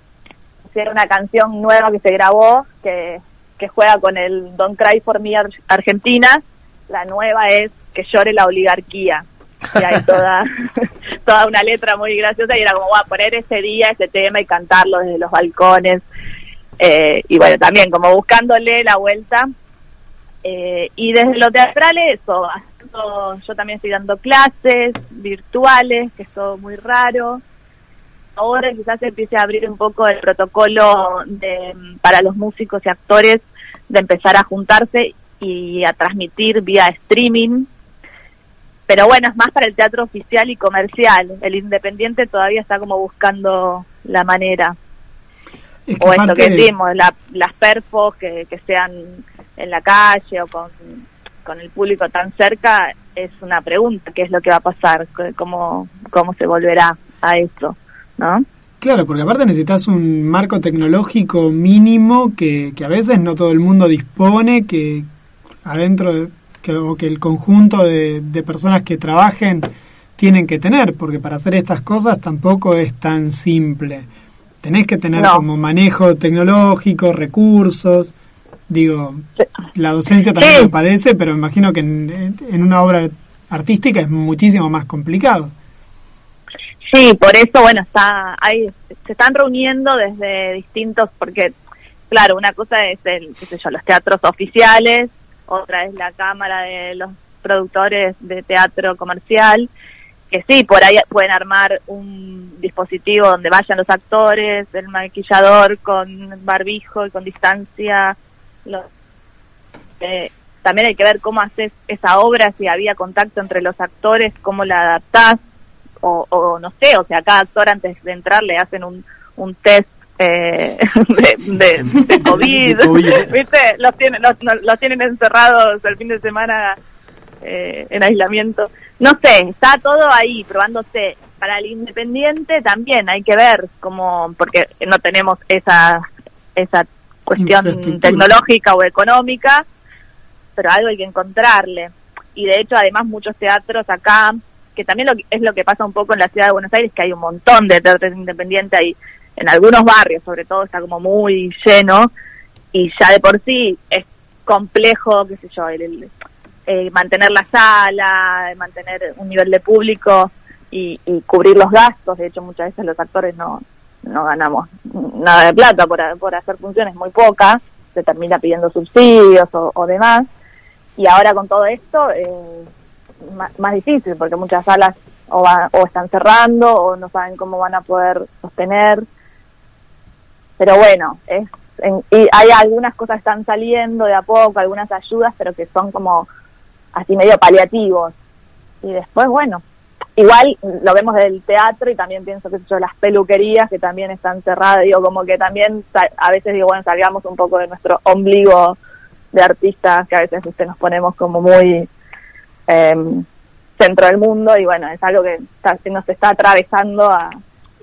pusiera una canción nueva que se grabó, que, que juega con el Don't Cry for Me Argentina, la nueva es Que llore la oligarquía. Y hay toda, toda una letra muy graciosa y era como, voy a poner ese día, ese tema y cantarlo desde los balcones. Eh, y bueno, también como buscándole la vuelta. Eh, y desde lo teatral eso, haciendo, yo también estoy dando clases virtuales, que es todo muy raro. Ahora quizás se empiece a abrir un poco el protocolo de, para los músicos y actores de empezar a juntarse y a transmitir vía streaming. Pero bueno, es más para el teatro oficial y comercial. El independiente todavía está como buscando la manera Es o esto que decimos, la- las perfos que, que sean en la calle o con, con el público tan cerca, es una pregunta, ¿qué es lo que va a pasar? ¿Cómo, cómo se volverá a eso? ¿No? Claro, porque aparte necesitas un marco tecnológico mínimo que, que a veces no todo el mundo dispone, que adentro de, que, o que el conjunto de, de personas que trabajen tienen que tener, porque para hacer estas cosas tampoco es tan simple. Tenés que tener No. como manejo tecnológico, recursos. Digo, la docencia también Sí. lo padece, pero me imagino que en, en una obra artística es muchísimo más complicado. Sí, por eso, bueno, está hay, se están reuniendo desde distintos, porque, claro, una cosa es el, qué sé yo, los teatros oficiales, otra es la Cámara de los Productores de Teatro Comercial, que sí, por ahí pueden armar un dispositivo donde vayan los actores, el maquillador con barbijo y con distancia. Los, eh, también hay que ver cómo haces esa obra, si había contacto entre los actores, cómo la adaptás, o, o no sé, o sea, cada actor antes de entrar le hacen un, un test eh, de, de, de COVID, De COVID. ¿viste? Los tienen, los, los tienen encerrados el fin de semana eh, en aislamiento. No sé, está todo ahí probándose. Para el independiente también hay que ver cómo, porque no tenemos esa, esa cuestión tecnológica o económica, pero algo hay que encontrarle. Y de hecho, además, muchos teatros acá, que también lo, es lo que pasa un poco en la ciudad de Buenos Aires, que hay un montón de teatros independientes ahí, en algunos barrios sobre todo, está como muy lleno, y ya de por sí es complejo, qué sé yo, el, el- eh, mantener la sala, mantener un nivel de público y, y cubrir los gastos. De hecho, muchas veces los actores no, no ganamos nada de plata por, por hacer funciones muy pocas, se termina pidiendo subsidios o, o demás. Y ahora con todo esto, eh, más, más difícil, porque muchas salas o, va- o están cerrando o no saben cómo van a poder sostener. Pero bueno, es y hay algunas cosas que están saliendo de a poco, algunas ayudas, pero que son como así medio paliativos. Y después, bueno, igual lo vemos del teatro y también pienso que yo las peluquerías que también están cerradas, digo, como que también a veces digo, bueno, salgamos un poco de nuestro ombligo de artistas que a veces usted nos ponemos como muy em, centro del mundo y bueno, es algo que está- nos está atravesando a,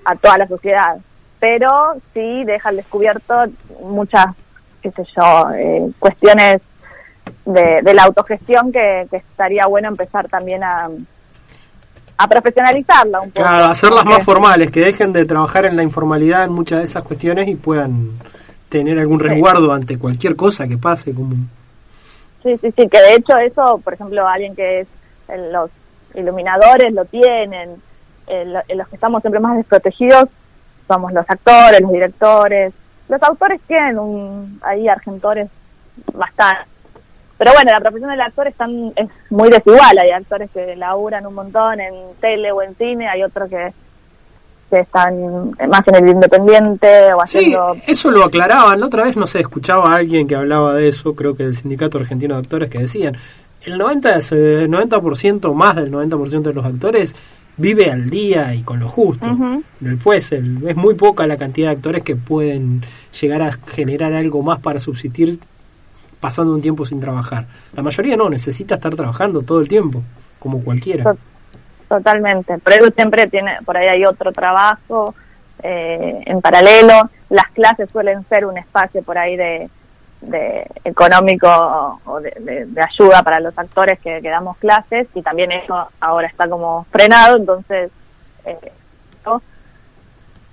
a toda la sociedad. Pero sí deja al descubierto muchas, qué sé yo, eh, cuestiones de, de la autogestión que, que estaría bueno empezar también a, a profesionalizarla un poco. Claro, hacerlas más formales, que dejen de trabajar en la informalidad en muchas de esas cuestiones y puedan tener algún Sí. resguardo ante cualquier cosa que pase. Como... Sí, sí, sí, que de hecho eso, por ejemplo, alguien que es eh, los iluminadores lo tienen, eh, lo- eh, los que estamos siempre más desprotegidos somos los actores, los directores, los autores tienen un, ahí argentores bastante. Pero bueno, la profesión del actor es, tan- es muy desigual, hay actores que laburan un montón en tele o en cine, hay otros que, que están más en el independiente o Sí, haciendo... eso lo aclaraban. La otra vez, no sé, escuchaba a alguien que hablaba de eso, creo que del Sindicato Argentino de Actores, que decían, el 90%, es, eh, 90% más del 90% de los actores vive al día y con lo justo. Ujú. Después, el- es muy poca la cantidad de actores que pueden llegar a generar algo más para subsistir pasando un tiempo sin trabajar. La mayoría no, necesita estar trabajando todo el tiempo, como cualquiera. Tot- Totalmente. Por eso siempre tiene, por ahí hay otro trabajo eh, en paralelo. Las clases suelen ser un espacio por ahí de, económico o de, ayuda para los actores que, damos clases y también eso ahora está como frenado, entonces eh,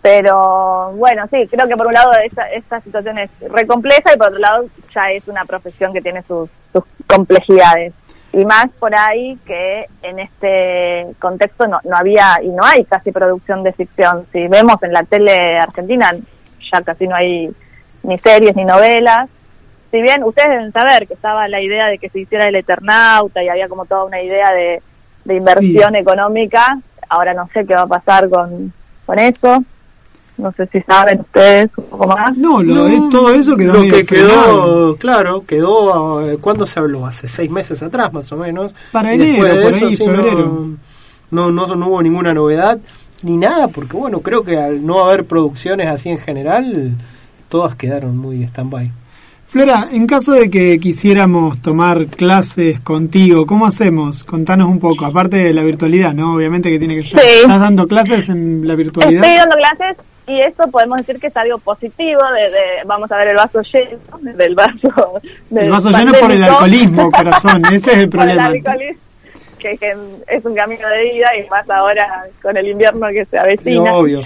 pero bueno, sí, creo que por un lado esta, esta situación es re compleja y por otro lado ya es una profesión que tiene sus, sus complejidades. Y más por ahí que en este contexto no, no había y no hay casi producción de ficción. Si vemos en la tele argentina, ya casi no hay ni series ni novelas. Si bien ustedes deben saber que estaba la idea de que se hiciera el Eternauta y había como toda una idea de, de inversión económica, ahora no sé qué va a pasar con, con eso. No sé si saben ustedes un poco más. No, lo, es- todo eso quedó Lo que quedó, claro, quedó, eh, ¿cuándo se habló? Hace seis meses atrás, más o menos. Para Y enero, de por ahí, sí, febrero. No, no, no, no hubo ninguna novedad ni nada, porque bueno, creo que al no haber producciones así en general, todas quedaron muy stand-by. Flora, en caso de que quisiéramos tomar clases contigo, ¿cómo hacemos? Contanos un poco, aparte de la virtualidad, ¿no? Obviamente que tiene que ser. Sí. ¿Estás dando clases en la virtualidad? Estoy dando clases y eso podemos decir que es algo positivo, de, de- vamos a ver el vaso lleno, del vaso del El vaso lleno por el pandémico. alcoholismo, corazón, ese es el Por el problema. alcoholismo, que, es un camino de vida y más ahora con el invierno que se avecina. obvio.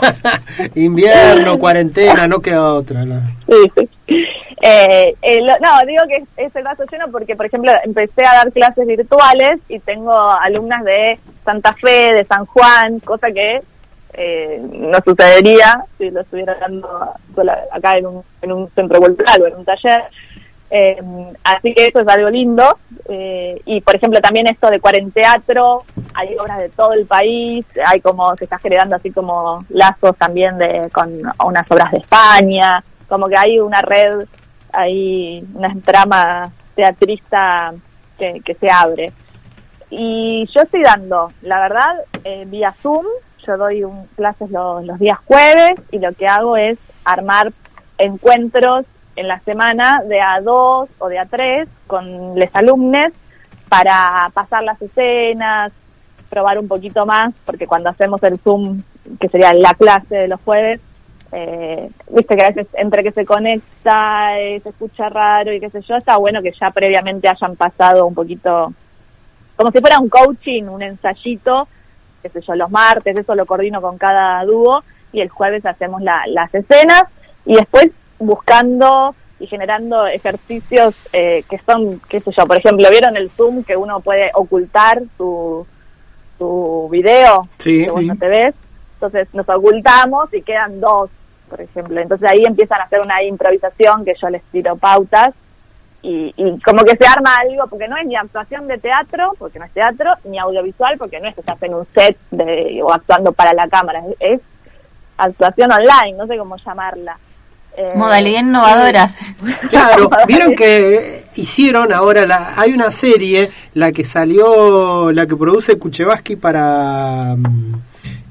Invierno, cuarentena, no queda otra. Sí, sí. Eh, eh, lo- no, digo que es, es el vaso lleno porque, por ejemplo, empecé a dar clases virtuales y tengo alumnas de Santa Fe, de San Juan, cosa que eh, no sucedería si lo estuviera dando sola- acá en un, en un centro cultural o en un taller. Eh, así que eso es algo lindo. Eh, y, por ejemplo, también esto de cuarenteatro, hay obras de todo el país, hay como, se está generando así como lazos también de con unas obras de España, como que hay una red, hay una trama teatrista que, que se abre. Y yo estoy dando, la verdad, eh, vía Zoom, yo doy un- clases los, los días jueves y lo que hago es armar encuentros en la semana de a dos o de a tres con los alumnos para pasar las escenas, probar un poquito más, porque cuando hacemos el Zoom, que sería la clase de los jueves, eh, viste que a veces entre que se conecta, eh, se escucha raro y qué sé yo, está bueno que ya previamente hayan pasado un poquito, como si fuera un coaching, un ensayito, qué sé yo, los martes, eso lo coordino con cada dúo y el jueves hacemos la- las escenas y después buscando y generando ejercicios eh, que son, qué sé yo, por ejemplo, ¿vieron el Zoom que uno puede ocultar su, su video? Sí, que vos sí. no te ves. Entonces nos ocultamos y quedan dos, por ejemplo. Entonces ahí empiezan a hacer una improvisación que yo les tiro pautas y, y como que se arma algo, porque no es ni actuación de teatro, porque no es teatro, ni audiovisual, porque no es que estás en un set de, o actuando para la cámara, es, es actuación online, no sé cómo llamarla. Eh, Modalidad innovadora. Claro, vieron que hicieron ahora, la, hay una serie, la que salió, la que produce Kuchevaski para, mm,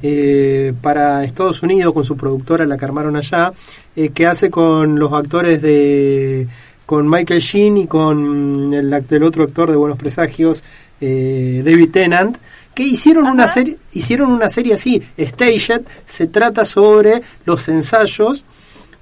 eh, para Estados Unidos con su productora, la que armaron allá, eh, que hace con los actores de con Michael Sheen y con el, el otro actor de Buenos Presagios, eh, David Tennant, que hicieron una serie, hicieron una serie así, Staged, se trata sobre los ensayos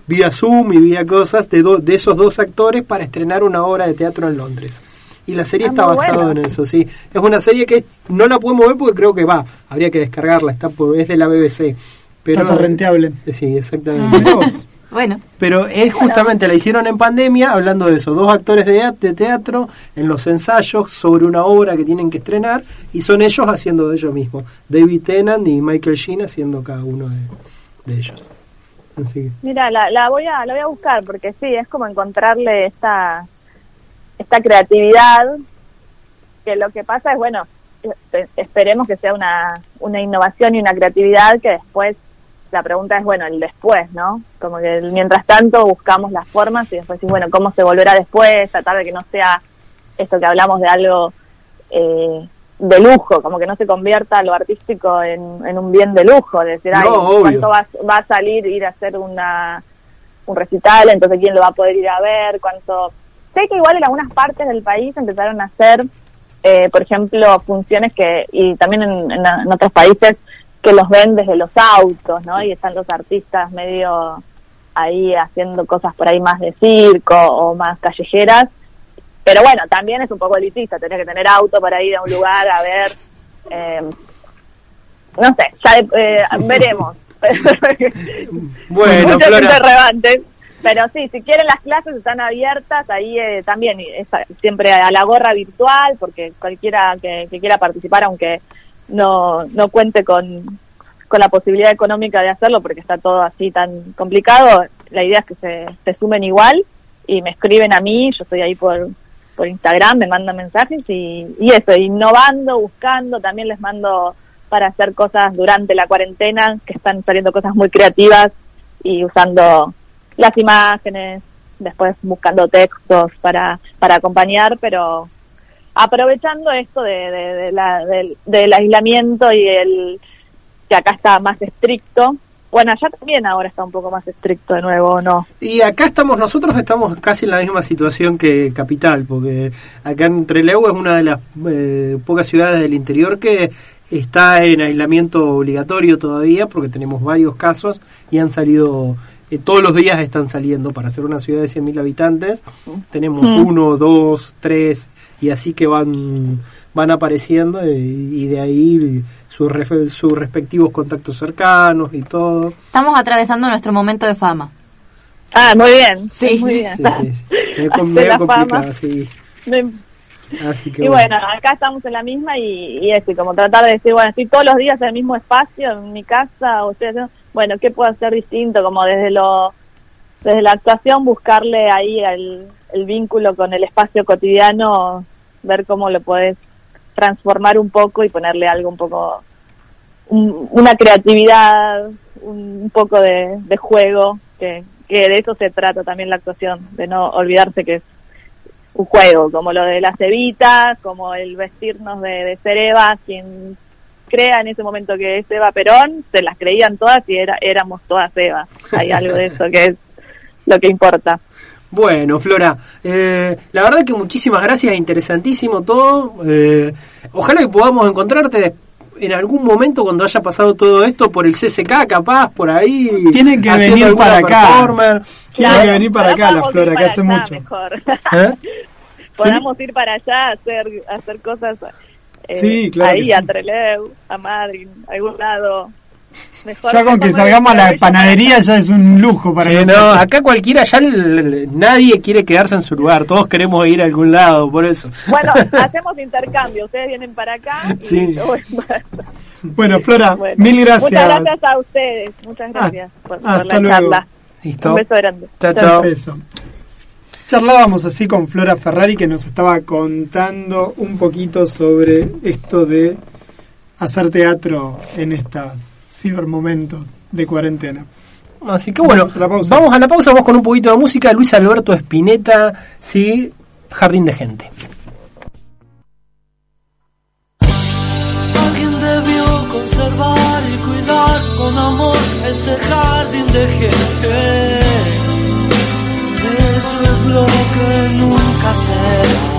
vía Zoom y vía cosas de, do- de esos dos actores para estrenar una obra de teatro en Londres. Y la serie Ah, está basada bueno. en eso, sí. Es una serie que no la podemos ver porque creo que va, habría que descargarla, está por- es de la BBC. Pero, Está renteable. Sí, exactamente. Bueno, Pero es justamente, la hicieron en pandemia, hablando de eso, dos actores de teatro en los ensayos sobre una obra que tienen que estrenar y son ellos haciendo de ellos mismos. David Tennant y Michael Sheen haciendo cada uno de, de ellos. Mira, la, la voy a la voy a buscar porque sí, es como encontrarle esta esta creatividad que lo que pasa es bueno, eh, esperemos que sea una una innovación y una creatividad que después la pregunta es bueno, el después, ¿no? Como que mientras tanto buscamos las formas y después bueno, ¿cómo se volverá después? Tratar de que no sea esto que hablamos de algo eh, de lujo, como que no se convierta lo artístico en, en un bien de lujo, de decir, No, ay. ¿cuánto va, va a salir ir a hacer una un recital? Entonces, ¿quién lo va a poder ir a ver? ¿Cuánto? Sé que igual en algunas partes del país empezaron a hacer, eh, por ejemplo, funciones que, y también en, en- en otros países, que los ven desde los autos, ¿no? Y están los artistas medio ahí haciendo cosas por ahí más de circo o más callejeras. Pero bueno, también es un poco elitista, tenés que tener auto para ir a un lugar a ver. eh, no sé, ya eh, veremos. Bueno, Muchos Flora. interrogantes. Pero sí, si quieren las clases están abiertas, ahí eh, también es siempre a la gorra virtual, porque cualquiera que, que quiera participar, aunque no, no cuente con, con la posibilidad económica de hacerlo, porque está todo así tan complicado, la idea es que se, se sumen igual y me escriben a mí, yo estoy ahí por, por Instagram, me mandan mensajes y, y eso, innovando, buscando, también les mando para hacer cosas durante la cuarentena, que están saliendo cosas muy creativas y usando las imágenes, después buscando textos para, para acompañar, pero aprovechando esto de, de- de la- del, del aislamiento y el que acá está más estricto. Bueno, allá también ahora está un poco más estricto de nuevo, ¿o ¿no? Y acá estamos, nosotros estamos casi en la misma situación que Capital, porque acá en Trelew es una de las eh, pocas ciudades del interior que está en aislamiento obligatorio todavía, porque tenemos varios casos y han salido, eh, todos los días están saliendo, para ser una ciudad de 100.000 habitantes, tenemos Mm. uno, dos, tres, y así que van van apareciendo eh, y de ahí sus, refe- sus respectivos contactos cercanos y todo. estamos atravesando nuestro momento de fama. Ah, muy bien. Sí. muy bien. Sí, sí, sí. Medio, complicado, sí. Me- Así que y bueno, acá estamos en la misma y, y eso, y como tratar de decir, bueno, estoy todos los días en el mismo espacio, en mi casa, o estoy haciendo, bueno, ¿qué puedo hacer distinto? Como desde lo desde la actuación buscarle ahí el, el vínculo con el espacio cotidiano, ver cómo lo puedes transformar un poco y ponerle algo un poco, un- una creatividad, un, poco de, juego, que, que de eso se trata también la actuación, de no olvidarse que es un juego, como lo de las evitas, como el vestirnos de, de ser Eva, quien crea en ese momento que es Eva Perón, se las creían todas y era, éramos todas Eva. Hay algo de eso que es lo que importa. Bueno, Flora, eh, la verdad que muchísimas gracias, interesantísimo todo. Eh, ojalá que podamos encontrarte en algún momento cuando haya pasado todo esto por el CCK, capaz, por ahí. Tienen que venir para acá. Tiene que venir para acá la Flora, que hace mucho. Mejor. ¿Eh? Podamos ir para allá a hacer, a hacer cosas eh, Sí, claro ahí a. Trelew, a Madrid, a algún lado. Mejor Ya con que salgamos a la panadería ya es un lujo para Sí, no, nosotros. acá cualquiera ya nadie quiere quedarse en su lugar, todos queremos ir a algún lado, por eso. Bueno, hacemos intercambio. Ustedes vienen para acá. Y Sí. yo voy para- Bueno, Flora, Bueno, mil gracias. Muchas gracias a ustedes. Muchas gracias por, por hasta la luego. charla. Listo. Un beso grande. Chao, Chao. Beso. Charlábamos así con Flora Ferrari que nos estaba contando un poquito sobre esto de hacer teatro en estos cibermomentos de cuarentena. Así que bueno, Vamos a la pausa. vamos a la pausa, vamos con un poquito de música. Luis Alberto Espineta, sí, Jardín de Gente. Alguien debió conservar y cuidar con amor este jardín de gente. Eso es lo que nunca será.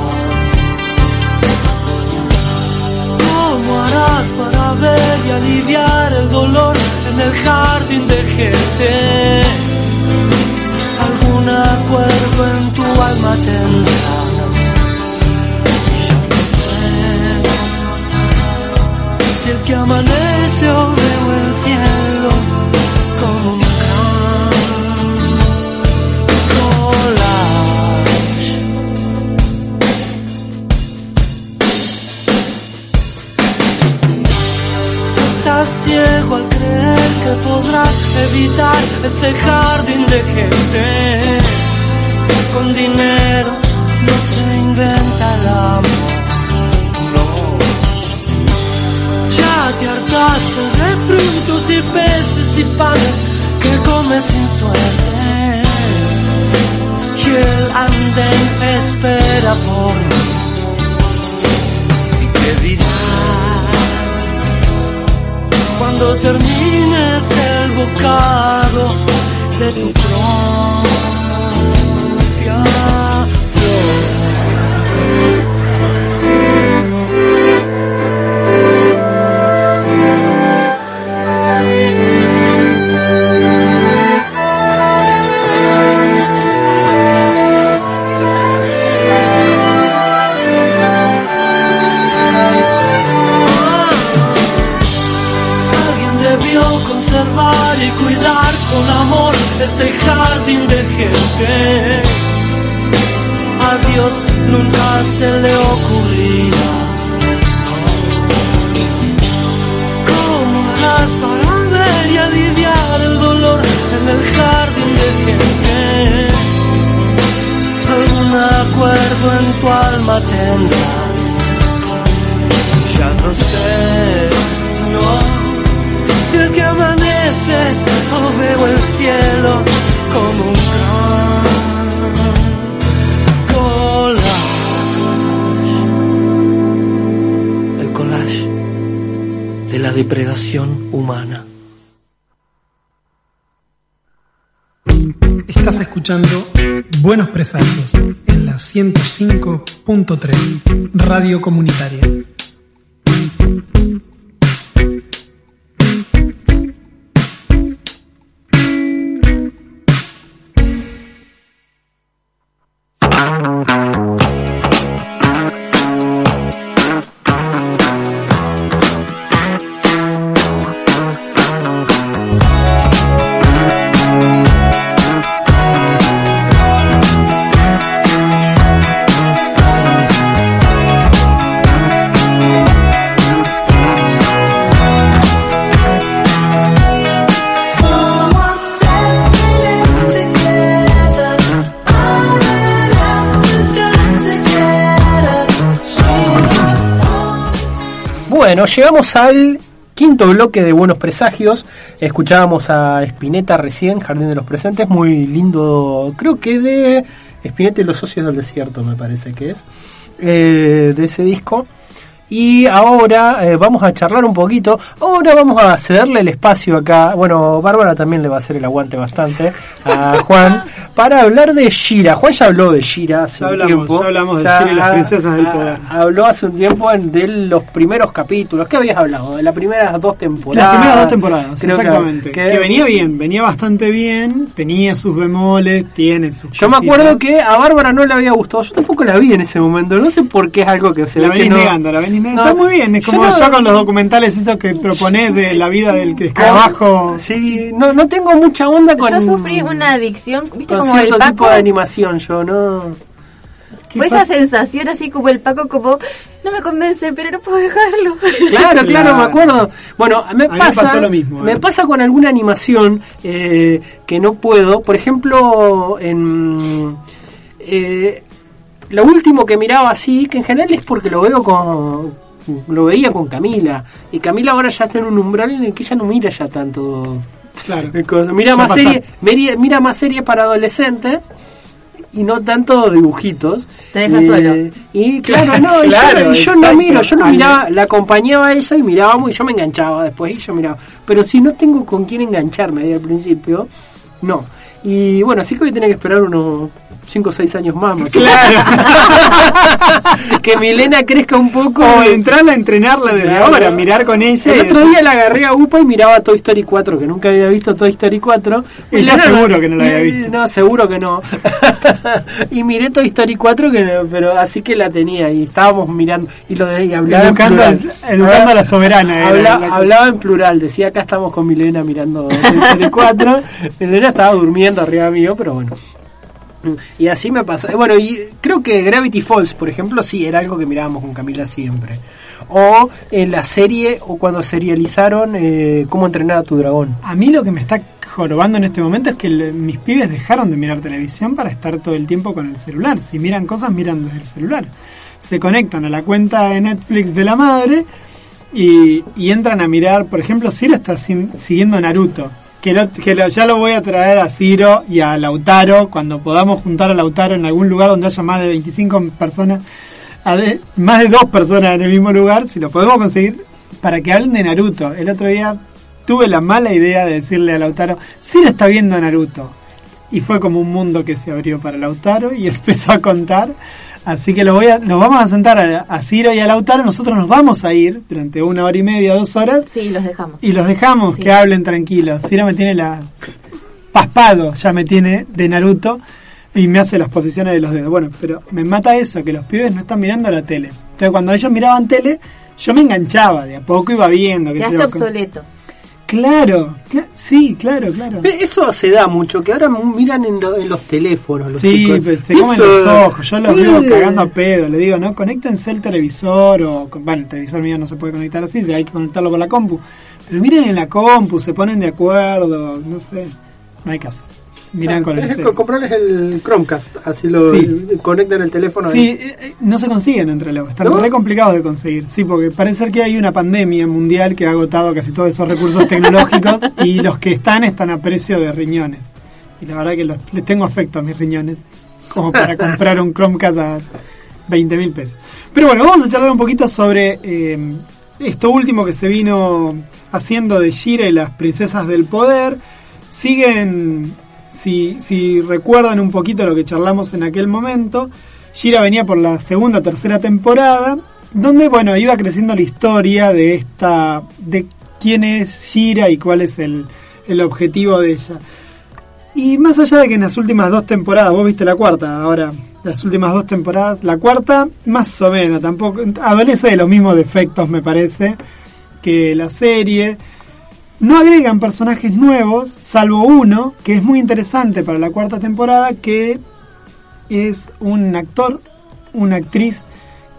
¿Cómo harás para ver y aliviar el dolor en el jardín de gente? Algún acuerdo en tu alma tendrás. Ya no sé si es que amanece o veo el cielo como un Estás ciego al creer que podrás evitar este jardín de gente. Con dinero no se inventa el amor. Ya te hartaste de frutos y peces y panes que comes sin suerte. Y el andén espera por mí. Termines el bocado de tu propia humana. Estás escuchando Buenos Presagios en la 105.3 Radio Comunitaria. Llegamos al quinto bloque de Buenos Presagios. Escuchábamos a Spinetta recién, Jardín de los Presentes, muy lindo, creo que de Spinetta y los Socios del Desierto, me parece que es, eh, de ese disco. Y ahora eh, vamos a charlar un poquito. Ahora vamos a cederle el espacio acá. Bueno, Bárbara también le va a hacer el aguante bastante a Juan para hablar de Shira. Juan ya habló de Shira hace un tiempo. ya hablamos de Shira y las princesas del poder. Habló hace un tiempo en- de los primeros capítulos. ¿Qué habías hablado? De las primeras dos temporadas. Las primeras dos temporadas, exactamente. Que, que- venía bien, venía bastante bien, tenía sus bemoles, tiene sus Yo me acuerdo que a Bárbara no le había gustado. Yo tampoco la vi en ese momento. No sé por qué es algo que se La ve que venís no- negando, la venís No, Está muy bien, es yo como no- yo con los documentales esos que proponés de la vida del que escarabajo. Sí, no, no tengo mucha onda con, Yo sufrí una adicción, viste con como el Paco. tipo de animación. Yo no. Fue esa sensación así como el Paco, como no me convence, pero no puedo dejarlo. Claro, claro, me acuerdo. Bueno, me A mí me pasa, pasó lo mismo, me pasa con alguna animación eh, que no puedo. Por ejemplo, en eh, lo último que miraba así, que en general es porque lo veo con lo veía con Camila. Y Camila ahora ya está en un umbral en el que ella no mira ya tanto. Claro. mira más series mira, mira más series para adolescentes y no tanto dibujitos. Te deja Eh, solo. y claro no y Claro, yo, y yo no miro yo no miraba la acompañaba a ella y mirábamos y yo me enganchaba después y yo miraba. Pero si no tengo con quién engancharme ahí al principio no y bueno así que voy a tener que esperar unos 5 o 6 años más, más que Milena crezca un poco O entrarla a entrenarla desde Claro. ahora, mirar con ella. el y otro día la agarré a UPA y miraba Toy Story 4, que nunca había visto Toy Story 4. Ella Milena seguro que no la había y- visto. No, seguro que no. y miré Toy Story 4, que, pero así que la tenía y estábamos mirando. Y lo de y hablaba en Educando plural. al- educando a la soberana, era Habla- la hablaba en plural, decía acá estamos con Milena mirando Toy Story 4. Milena estaba durmiendo arriba mío, pero bueno. Y así me pasa. Bueno, y creo que Gravity Falls, por ejemplo, sí, era algo que mirábamos con Camila siempre. O en la serie, o cuando serializaron eh, Cómo entrenar a tu dragón. A mí lo que me está jorobando en este momento es que mis pibes dejaron de mirar televisión para estar todo el tiempo con el celular. Si miran cosas, miran desde el celular. Se conectan a la cuenta de Netflix de la madre y, y entran a mirar, por ejemplo, Ciro está sin- siguiendo Naruto. Que, ya lo voy a traer a Ciro y a Lautaro cuando podamos juntar a Lautaro en algún lugar donde haya más de 25 personas, a más de dos personas en el mismo lugar, si lo podemos conseguir, para que hablen de Naruto. El otro día tuve la mala idea de decirle a Lautaro, Ciro está viendo Naruto. Y fue como un mundo que se abrió para Lautaro y empezó a contar. Así que lo voy a, nos vamos a sentar a, a Ciro y a Lautaro. Nosotros nos vamos a ir durante una hora y media, dos horas. Sí, los dejamos. Y los dejamos Sí. que hablen tranquilos. Ciro me tiene las paspado, ya me tiene de Naruto y me hace las posiciones de los dedos. Bueno, pero me mata eso, que los pibes no están mirando la tele. Entonces cuando ellos miraban tele, yo me enganchaba, de a poco iba viendo. Quedaste yo, obsoleto. Claro, cla- sí, claro, claro. Eso se da mucho, que ahora miran en, lo- en los teléfonos. Los Sí, chicos. pues se Eso- comen los ojos, yo los veo cagando a pedo, le digo, no, conéctense el televisor o, bueno, el televisor mío no se puede conectar así, hay que conectarlo con la compu, pero miren en la compu, se ponen de acuerdo, no sé, no hay caso, miran Ah, con el cel. comprarles el Chromecast, así lo Sí. conectan el teléfono. Sí, ahí. eh, eh, no se consiguen entre los, están ¿No? re complicados de conseguir, sí, porque parece ser que hay una pandemia mundial que ha agotado casi todos esos recursos tecnológicos y los que están están a precio de riñones, y la verdad que los, les tengo afecto a mis riñones, como para comprar un Chromecast a 20 mil pesos. Pero bueno, vamos a charlar un poquito sobre eh, esto último que se vino haciendo de Shira y las princesas del poder. Siguen, si, si recuerdan un poquito lo que charlamos en aquel momento, Shira venía por la segunda, tercera temporada, donde bueno, iba creciendo la historia de esta, de quién es Shira y cuál es el, el objetivo de ella. Y más allá de que en las últimas dos temporadas, vos viste la cuarta, ahora las últimas dos temporadas, la cuarta más o menos, tampoco adolece de los mismos defectos me parece que la serie. No agregan personajes nuevos, salvo uno, que es muy interesante para la cuarta temporada, que es un actor, una actriz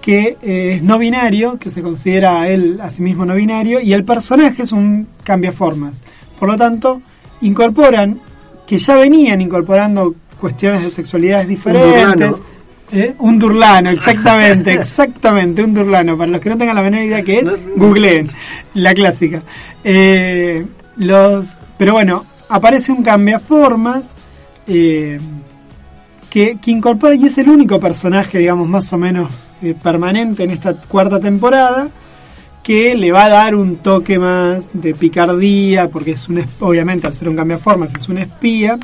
que eh, es no binario, que se considera a él a sí mismo no binario, y el personaje es un cambiaformas. Por lo tanto, incorporan, que ya venían incorporando cuestiones de sexualidades diferentes. ¿Eh? Un durlano, exactamente, exactamente, un durlano. Para los que no tengan la menor idea que es, googleen, la clásica. Eh, los, pero bueno, aparece un cambiaformas eh, que, que incorpora, y es el único personaje, digamos, más o menos eh, permanente en esta cuarta temporada, que le va a dar un toque más de picardía, porque es un, obviamente al ser un cambiaformas es un espía,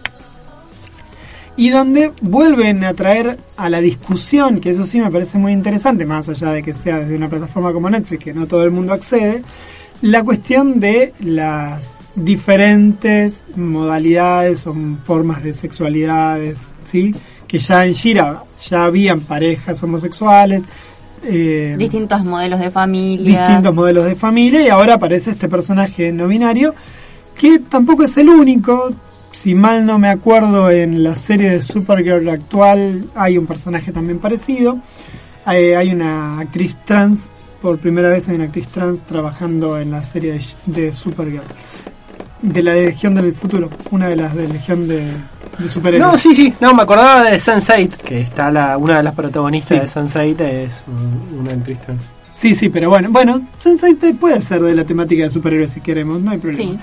y donde vuelven a traer a la discusión, que eso sí me parece muy interesante, más allá de que sea desde una plataforma como Netflix, que no todo el mundo accede, la cuestión de las diferentes modalidades o formas de sexualidades, ¿sí? Que ya en Shira ya habían parejas homosexuales, eh, distintos modelos de familia. distintos modelos de familia y ahora aparece este personaje no binario que tampoco es el único. Si mal no me acuerdo, en la serie de Supergirl actual hay un personaje también parecido. Hay, hay una actriz trans, por primera vez hay una actriz trans trabajando en la serie de, de Supergirl. De la Legión del Futuro, una de las de Legión de, de Superhéroes. No, sí, sí, no, me acordaba de Sense8, que está la, una de las protagonistas de Sense8 es un- una actriz trans. Sí, sí, pero bueno, bueno, Sense8 puede ser de la temática de superhéroes si queremos, no hay problema. Sí.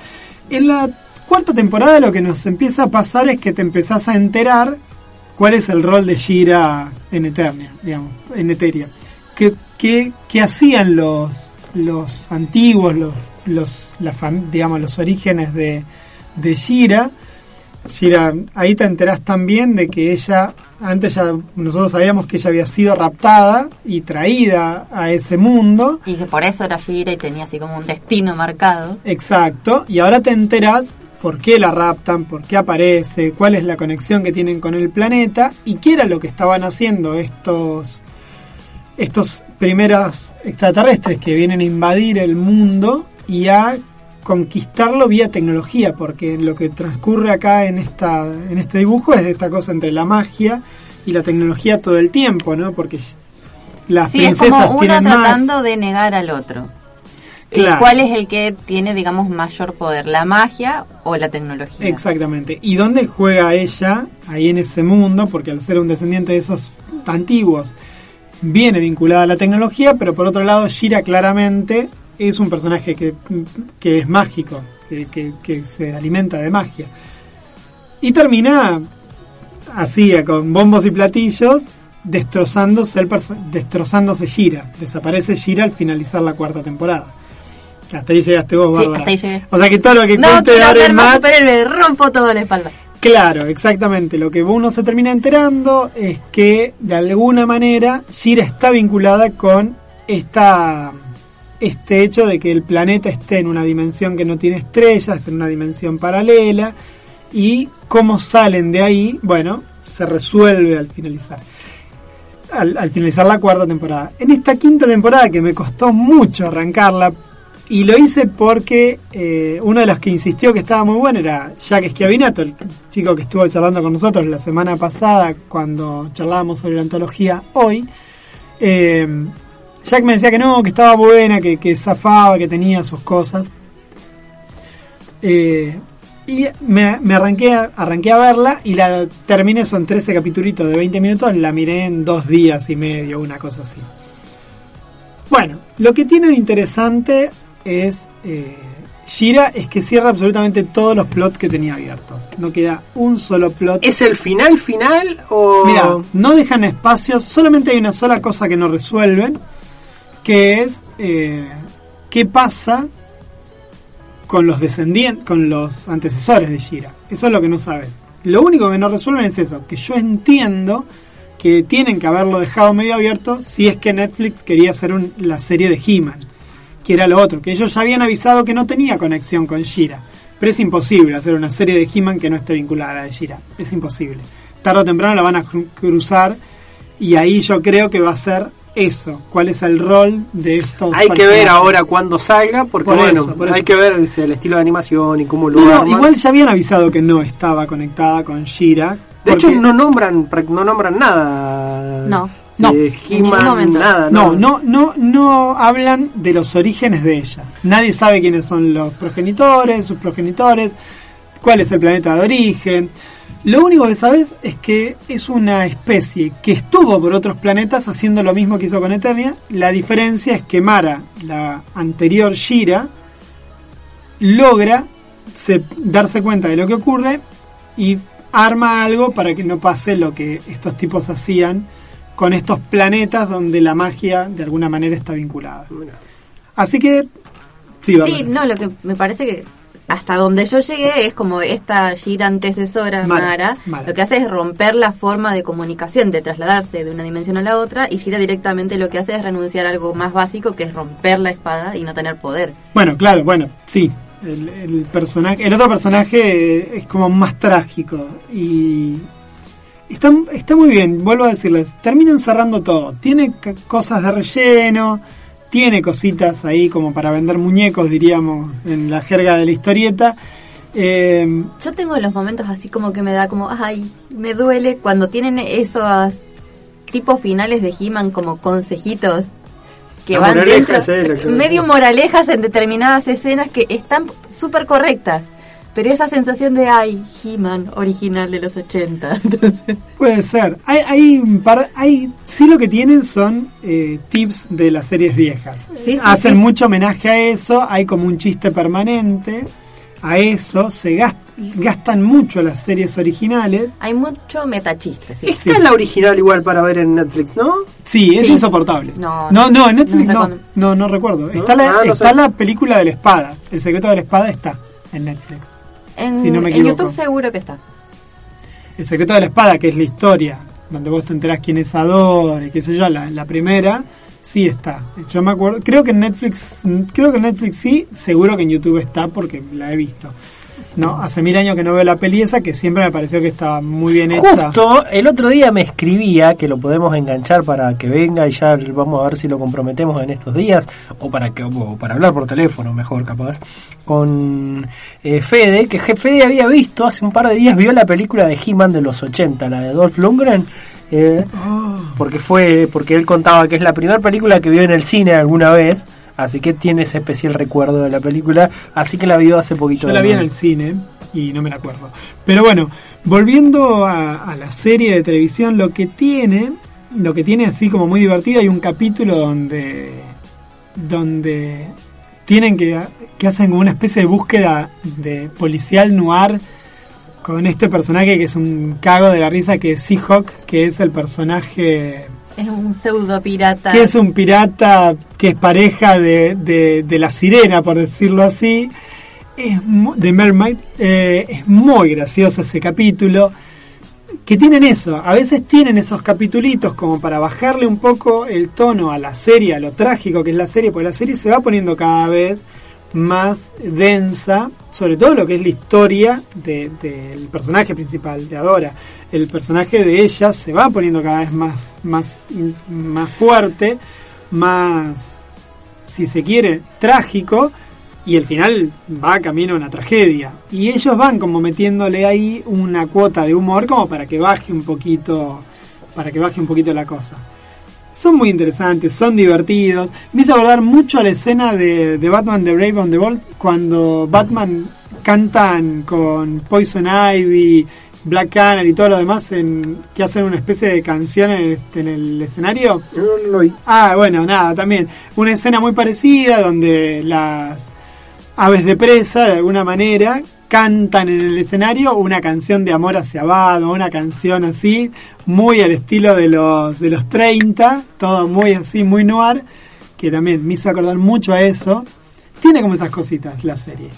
En la cuarta temporada lo que nos empieza a pasar es que te empezás a enterar cuál es el rol de Shira en Eternia, digamos, en Eteria. ¿Qué, qué, qué hacían los, los antiguos, los, los, la fam- digamos, los orígenes de, de Shira? Shira, ahí te enterás también de que ella, antes ya nosotros sabíamos que ella había sido raptada y traída a ese mundo. Y que por eso era Shira y tenía así como un destino marcado. Exacto, y ahora te enteras por qué la raptan, por qué aparece, cuál es la conexión que tienen con el planeta y qué era lo que estaban haciendo estos estos primeros extraterrestres que vienen a invadir el mundo y a conquistarlo vía tecnología, porque lo que transcurre acá en esta en este dibujo es esta cosa entre la magia y la tecnología todo el tiempo, ¿no? Porque las Sí, es princesas como uno tratando de negar al otro. Claro. ¿Cuál es el que tiene, digamos, mayor poder? ¿La magia o la tecnología? Exactamente. ¿Y dónde juega ella ahí en ese mundo? Porque al ser un descendiente de esos antiguos, viene vinculada a la tecnología, pero por otro lado, Shira claramente es un personaje que, que es mágico, que, que- que se alimenta de magia. Y termina así, con bombos y platillos, destrozándose, el destrozándose Shira. Desaparece Shira al finalizar la cuarta temporada. Hasta ahí llegaste vos, Sí, Bárbara. hasta ahí llegué. O sea que todo lo que no cuente de ahora en más superhéroe, rompo todo la espalda. Claro, exactamente. Lo que uno se termina enterando es que de alguna manera Shira está vinculada con esta este hecho de que el planeta esté en una dimensión que no tiene estrellas, en una dimensión paralela y cómo salen de ahí, bueno, se resuelve al finalizar. Al, al finalizar la cuarta temporada. En esta quinta temporada que me costó mucho arrancarla y lo hice porque eh, uno de los que insistió que estaba muy bueno era Jack Schiavinato, el chico que estuvo charlando con nosotros la semana pasada cuando charlábamos sobre la antología hoy. Eh, Jack me decía que no, que estaba buena, que, que zafaba, que tenía sus cosas. Eh, y me, me arranqué, arranqué a verla y la terminé, son 13 capitulitos de 20 minutos, la miré en dos días y medio, una cosa así. Bueno, lo que tiene de interesante es eh, Shira es que cierra absolutamente todos los plots que tenía abiertos. No queda un solo plot. ¿Es el final final o...? Mira, no dejan espacios, solamente hay una sola cosa que no resuelven, que es eh, qué pasa con los descendientes, con los antecesores de Shira. Eso es lo que no sabes. Lo único que no resuelven es eso, que yo entiendo que tienen que haberlo dejado medio abierto si es que Netflix quería hacer un- la serie de He-Man, que era lo otro, que ellos ya habían avisado que no tenía conexión con Shira. Pero es imposible hacer una serie de He-Man que no esté vinculada a la de Shira. Es imposible. Tarde o temprano la van a cru- cruzar y ahí yo creo que va a ser eso. ¿Cuál es el rol de estos Hay que ver ahora cuando salga, porque Por bueno, eso, por hay eso. que ver si el estilo de animación y cómo lo No, no, arman. igual ya habían avisado que no estaba conectada con Shira. De hecho, no nombran, no nombran nada. No. No, de He-Man, nada. No, no, no, no hablan de los orígenes de ella. Nadie sabe quiénes son los progenitores, sus progenitores, cuál es el planeta de origen. Lo único que sabes es que es una especie que estuvo por otros planetas haciendo lo mismo que hizo con Eternia. La diferencia es que Mara, la anterior Shira, logra se- darse cuenta de lo que ocurre y arma algo para que no pase lo que estos tipos hacían con estos planetas donde la magia de alguna manera está vinculada. Así que, sí, no, lo que me parece que hasta donde yo llegué es como esta gira antecesora, Mara, Mara, Mara. lo que hace es romper la forma de comunicación, de trasladarse de una dimensión a la otra, y gira directamente lo que hace es renunciar a algo más básico, que es romper la espada y no tener poder. Bueno, claro, bueno, sí. El, el personaje, el otro personaje es como más trágico y está, está muy bien. Vuelvo a decirles, terminan cerrando todo. Tiene cosas de relleno, tiene cositas ahí como para vender muñecos, diríamos, en la jerga de la historieta. Eh, Yo tengo los momentos así como que me da como, ay, me duele cuando tienen esos tipos finales de He-Man como consejitos que van dentro, medio moralejas en determinadas escenas que están súper correctas. Pero esa sensación de, ay, He-Man original de los 80. Entonces, Puede ser. Hay, hay un par, hay, sí lo que tienen son eh, tips de las series viejas. Sí, sí, Hacen sí. mucho homenaje a eso, hay como un chiste permanente a eso, se gas- gastan mucho las series originales. hay mucho metachiste, sí. Esta es la original igual para ver en Netflix, ¿no? Sí, es Sí. insoportable. No, no, no, en Netflix no no, no, no, recuerdo. ¿No? Está, la, Ah, no está sé. la película de la espada, El secreto de la espada está en Netflix. En, si no me en equivoco. YouTube seguro que está. El secreto de la espada, que es la historia, donde vos te enterás quién es Ador y qué sé yo, la, la primera, sí está. Yo me acuerdo, creo que en Netflix, creo que en Netflix sí, seguro que en YouTube está porque la he visto. No, hace mil años que no veo la peli esa, que siempre me pareció que estaba muy bien hecha. Justo el otro día me escribía que lo podemos enganchar para que venga y ya vamos a ver si lo comprometemos en estos días o para que o para hablar por teléfono mejor capaz con eh, Fede que Fede había visto hace un par de días vio la película de He-Man de los 80 la de Dolph Lundgren eh, porque fue porque él contaba que es la primera película que vio en el cine alguna vez así que tiene ese especial recuerdo de la película así que la vio hace poquito Yo la vi en el cine y no me la acuerdo. Pero bueno, volviendo a, a la serie de televisión, lo que tiene, lo que tiene así como muy divertido, hay un capítulo donde, donde tienen que, que hacen como una especie de búsqueda de policial noir con este personaje que es un cago de la risa que es Seahawk, que es el personaje Es un pseudo pirata. que es un pirata que es pareja de, de, la sirena, por decirlo así, es de Mermaid. eh, es muy gracioso ese capítulo. Que tienen eso, a veces tienen esos capitulitos como para bajarle un poco el tono a la serie, a lo trágico que es la serie, porque la serie se va poniendo cada vez más densa, sobre todo lo que es la historia de- del personaje principal, de Adora. El personaje de ella se va poniendo cada vez más, más, más fuerte, más, si se quiere, trágico, y el final va camino a una tragedia. Y ellos van como metiéndole ahí una cuota de humor como para que baje un poquito, para que baje un poquito la cosa. Son muy interesantes, son divertidos. Me hizo acordar mucho a la escena de, de Batman de Brave on the Bold cuando Batman cantan con Poison Ivy, Black Canary y todo lo demás en, que hacen una especie de canción en el, en el escenario. No, no lo vi. Ah, bueno, nada, también. Una escena muy parecida donde las aves de presa, de alguna manera, cantan en el escenario una canción de amor hacia Batman, una canción así, muy al estilo de los, de los 30, todo muy así, muy noir, que también me hizo acordar mucho a eso. Tiene como esas cositas la serie.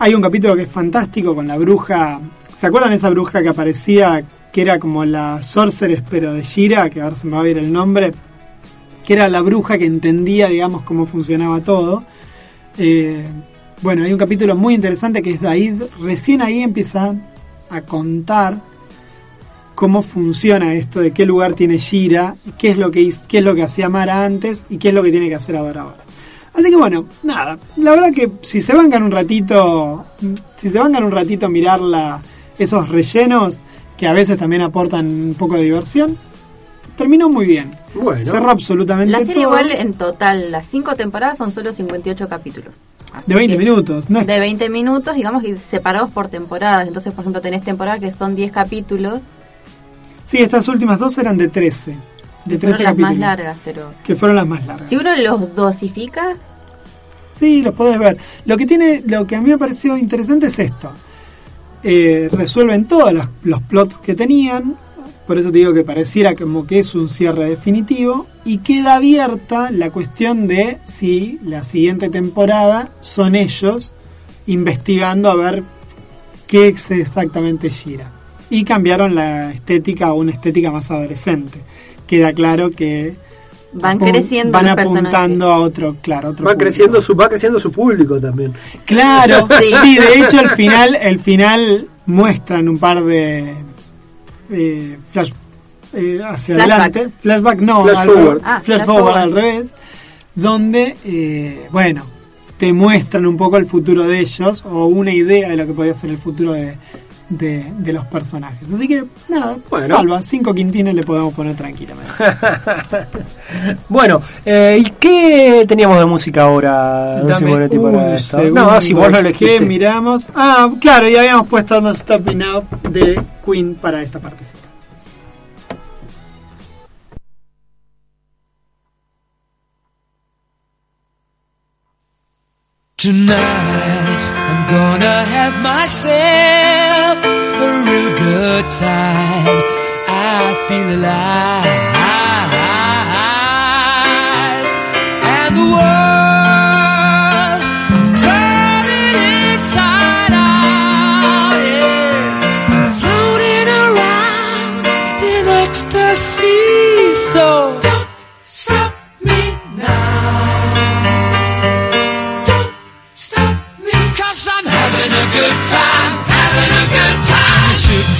Hay un capítulo que es fantástico con la bruja. ¿Se acuerdan de esa bruja que aparecía, que era como la Sorceress, pero de Shira, que ahora se me va a ir el nombre? Que era la bruja que entendía, digamos, cómo funcionaba todo. Eh, bueno, hay un capítulo muy interesante que es ahí, recién ahí empieza a contar cómo funciona esto, de qué lugar tiene Shira, qué es lo que qué es lo que hacía Mara antes y qué es lo que tiene que hacer Adora ahora. Así que bueno, nada, la verdad que si se bancan un ratito, si se bancan un ratito a mirar esos rellenos que a veces también aportan un poco de diversión, terminó muy bien. Bueno. Cerró absolutamente La serie todo. igual en total, las cinco temporadas son solo 58 capítulos. Así de 20 que- minutos, ¿no? es- De 20 minutos, digamos, y separados por temporadas. Entonces, por ejemplo, tenés temporadas que son 10 capítulos, Sí, estas últimas dos eran de 13. De que 13 fueron las más capítulos. largas, pero... Que fueron las más largas. Si uno los dosifica, Sí, los podés ver. Lo que tiene, lo que a mí me pareció interesante es esto. Eh, resuelven todos los, los plots que tenían, por eso te digo que pareciera como que es un cierre definitivo, y queda abierta la cuestión de si la siguiente temporada son ellos investigando a ver qué es exactamente Shira. Y cambiaron la estética a una estética más adolescente. Queda claro que Van creciendo van apuntando personajes. a otro, claro, otro Va público. creciendo su va creciendo su público también. Claro, Sí. sí. de hecho el final, el final muestran un par de eh, flash eh, hacia adelante, flashback no, Flash al forward. Ah, flash flash forward forward. al revés, donde eh, bueno te muestran un poco el futuro de ellos o una idea de lo que podía ser el futuro de, de, de los personajes. Así que nada, Bueno. salva, cinco quintines le podemos poner tranquilamente. Bueno, eh, ¿y qué teníamos de música ahora, Dame un para segundo No, si vos lo elegiste. miramos. Ah, claro, y habíamos puesto No Stopping Up de Queen para esta partecita. Tonight I'm gonna have myself a real good time. I feel alive. And the world turning inside out. Yeah. Floating around in ecstasy. So don't stop me now.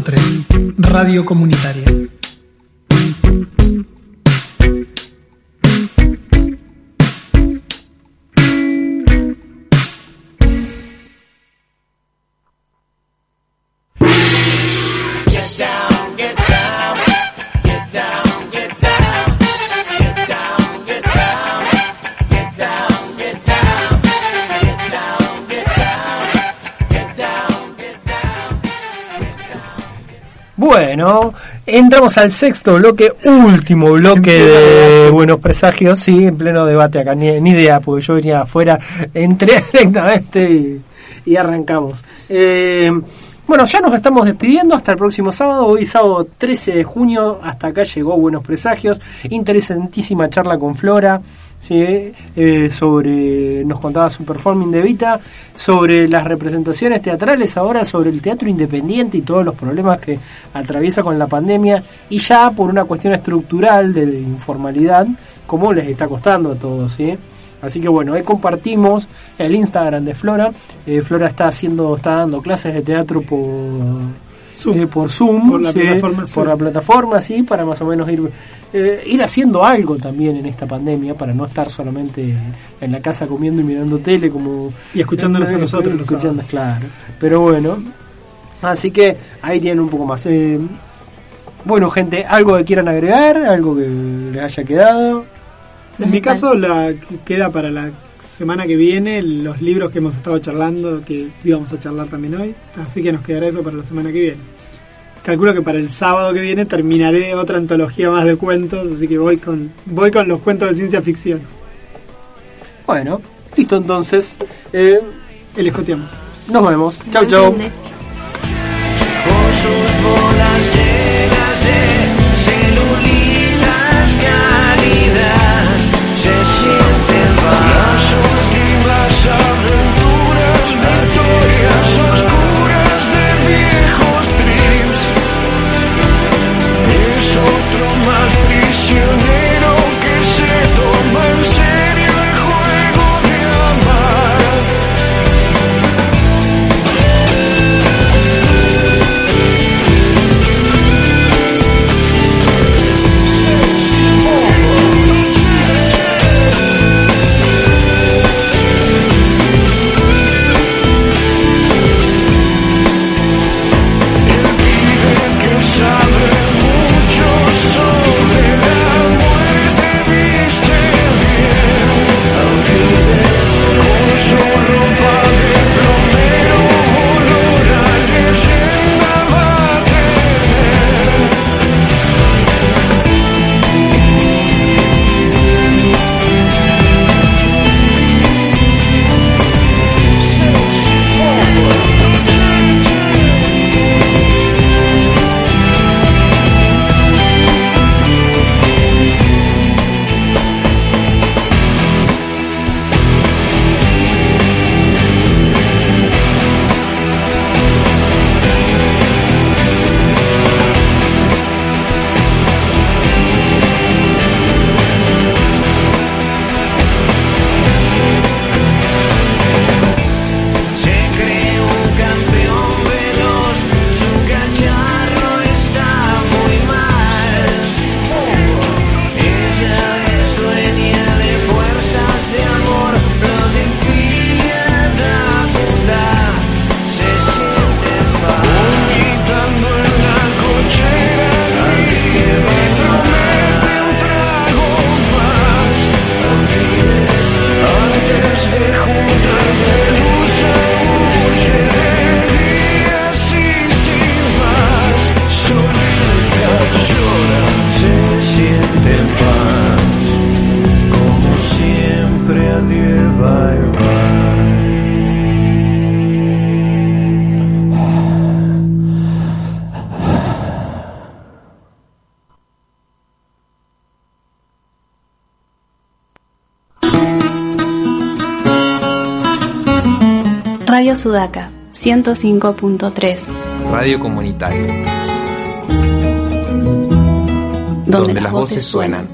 105.3 Radio Comunitaria. Al sexto bloque, último bloque de Buenos Presagios, sí, en pleno debate acá, ni, ni idea, porque yo venía afuera, entré directamente y, y arrancamos. Eh, bueno, ya nos estamos despidiendo hasta el próximo sábado. Hoy sábado 13 de junio, hasta acá llegó Buenos Presagios. Interesantísima charla con Flora. ¿Sí? Eh, sobre, nos contaba su performing de Vita, sobre las representaciones teatrales ahora, sobre el teatro independiente y todos los problemas que atraviesa con la pandemia y ya por una cuestión estructural de informalidad, como les está costando a todos. ¿sí? Así que bueno, ahí compartimos el Instagram de Flora. Eh, Flora está haciendo, está dando clases de teatro por Zoom. eh, por Zoom, Por la sí, plataforma por la plataforma, sí, para más o menos ir eh, ir haciendo algo también en esta pandemia, para no estar solamente en la casa comiendo y mirando tele como Y escuchándonos a eh, nosotros los escuchando, claro. Pero bueno, así que ahí tienen un poco más. Eh, bueno, gente, algo que quieran agregar, algo que les haya quedado. En mi caso, la que queda para la semana que viene los libros que hemos estado charlando, que íbamos a charlar también hoy. Así que nos quedará eso para la semana que viene. Calculo que para el sábado que viene terminaré otra antología más de cuentos, así que voy con voy con los cuentos de ciencia ficción. Bueno, listo entonces. Eh, El escoteamos. nos vemos. Chau, chau. 105.3, Radio comunitaria. donde, las voces suenan.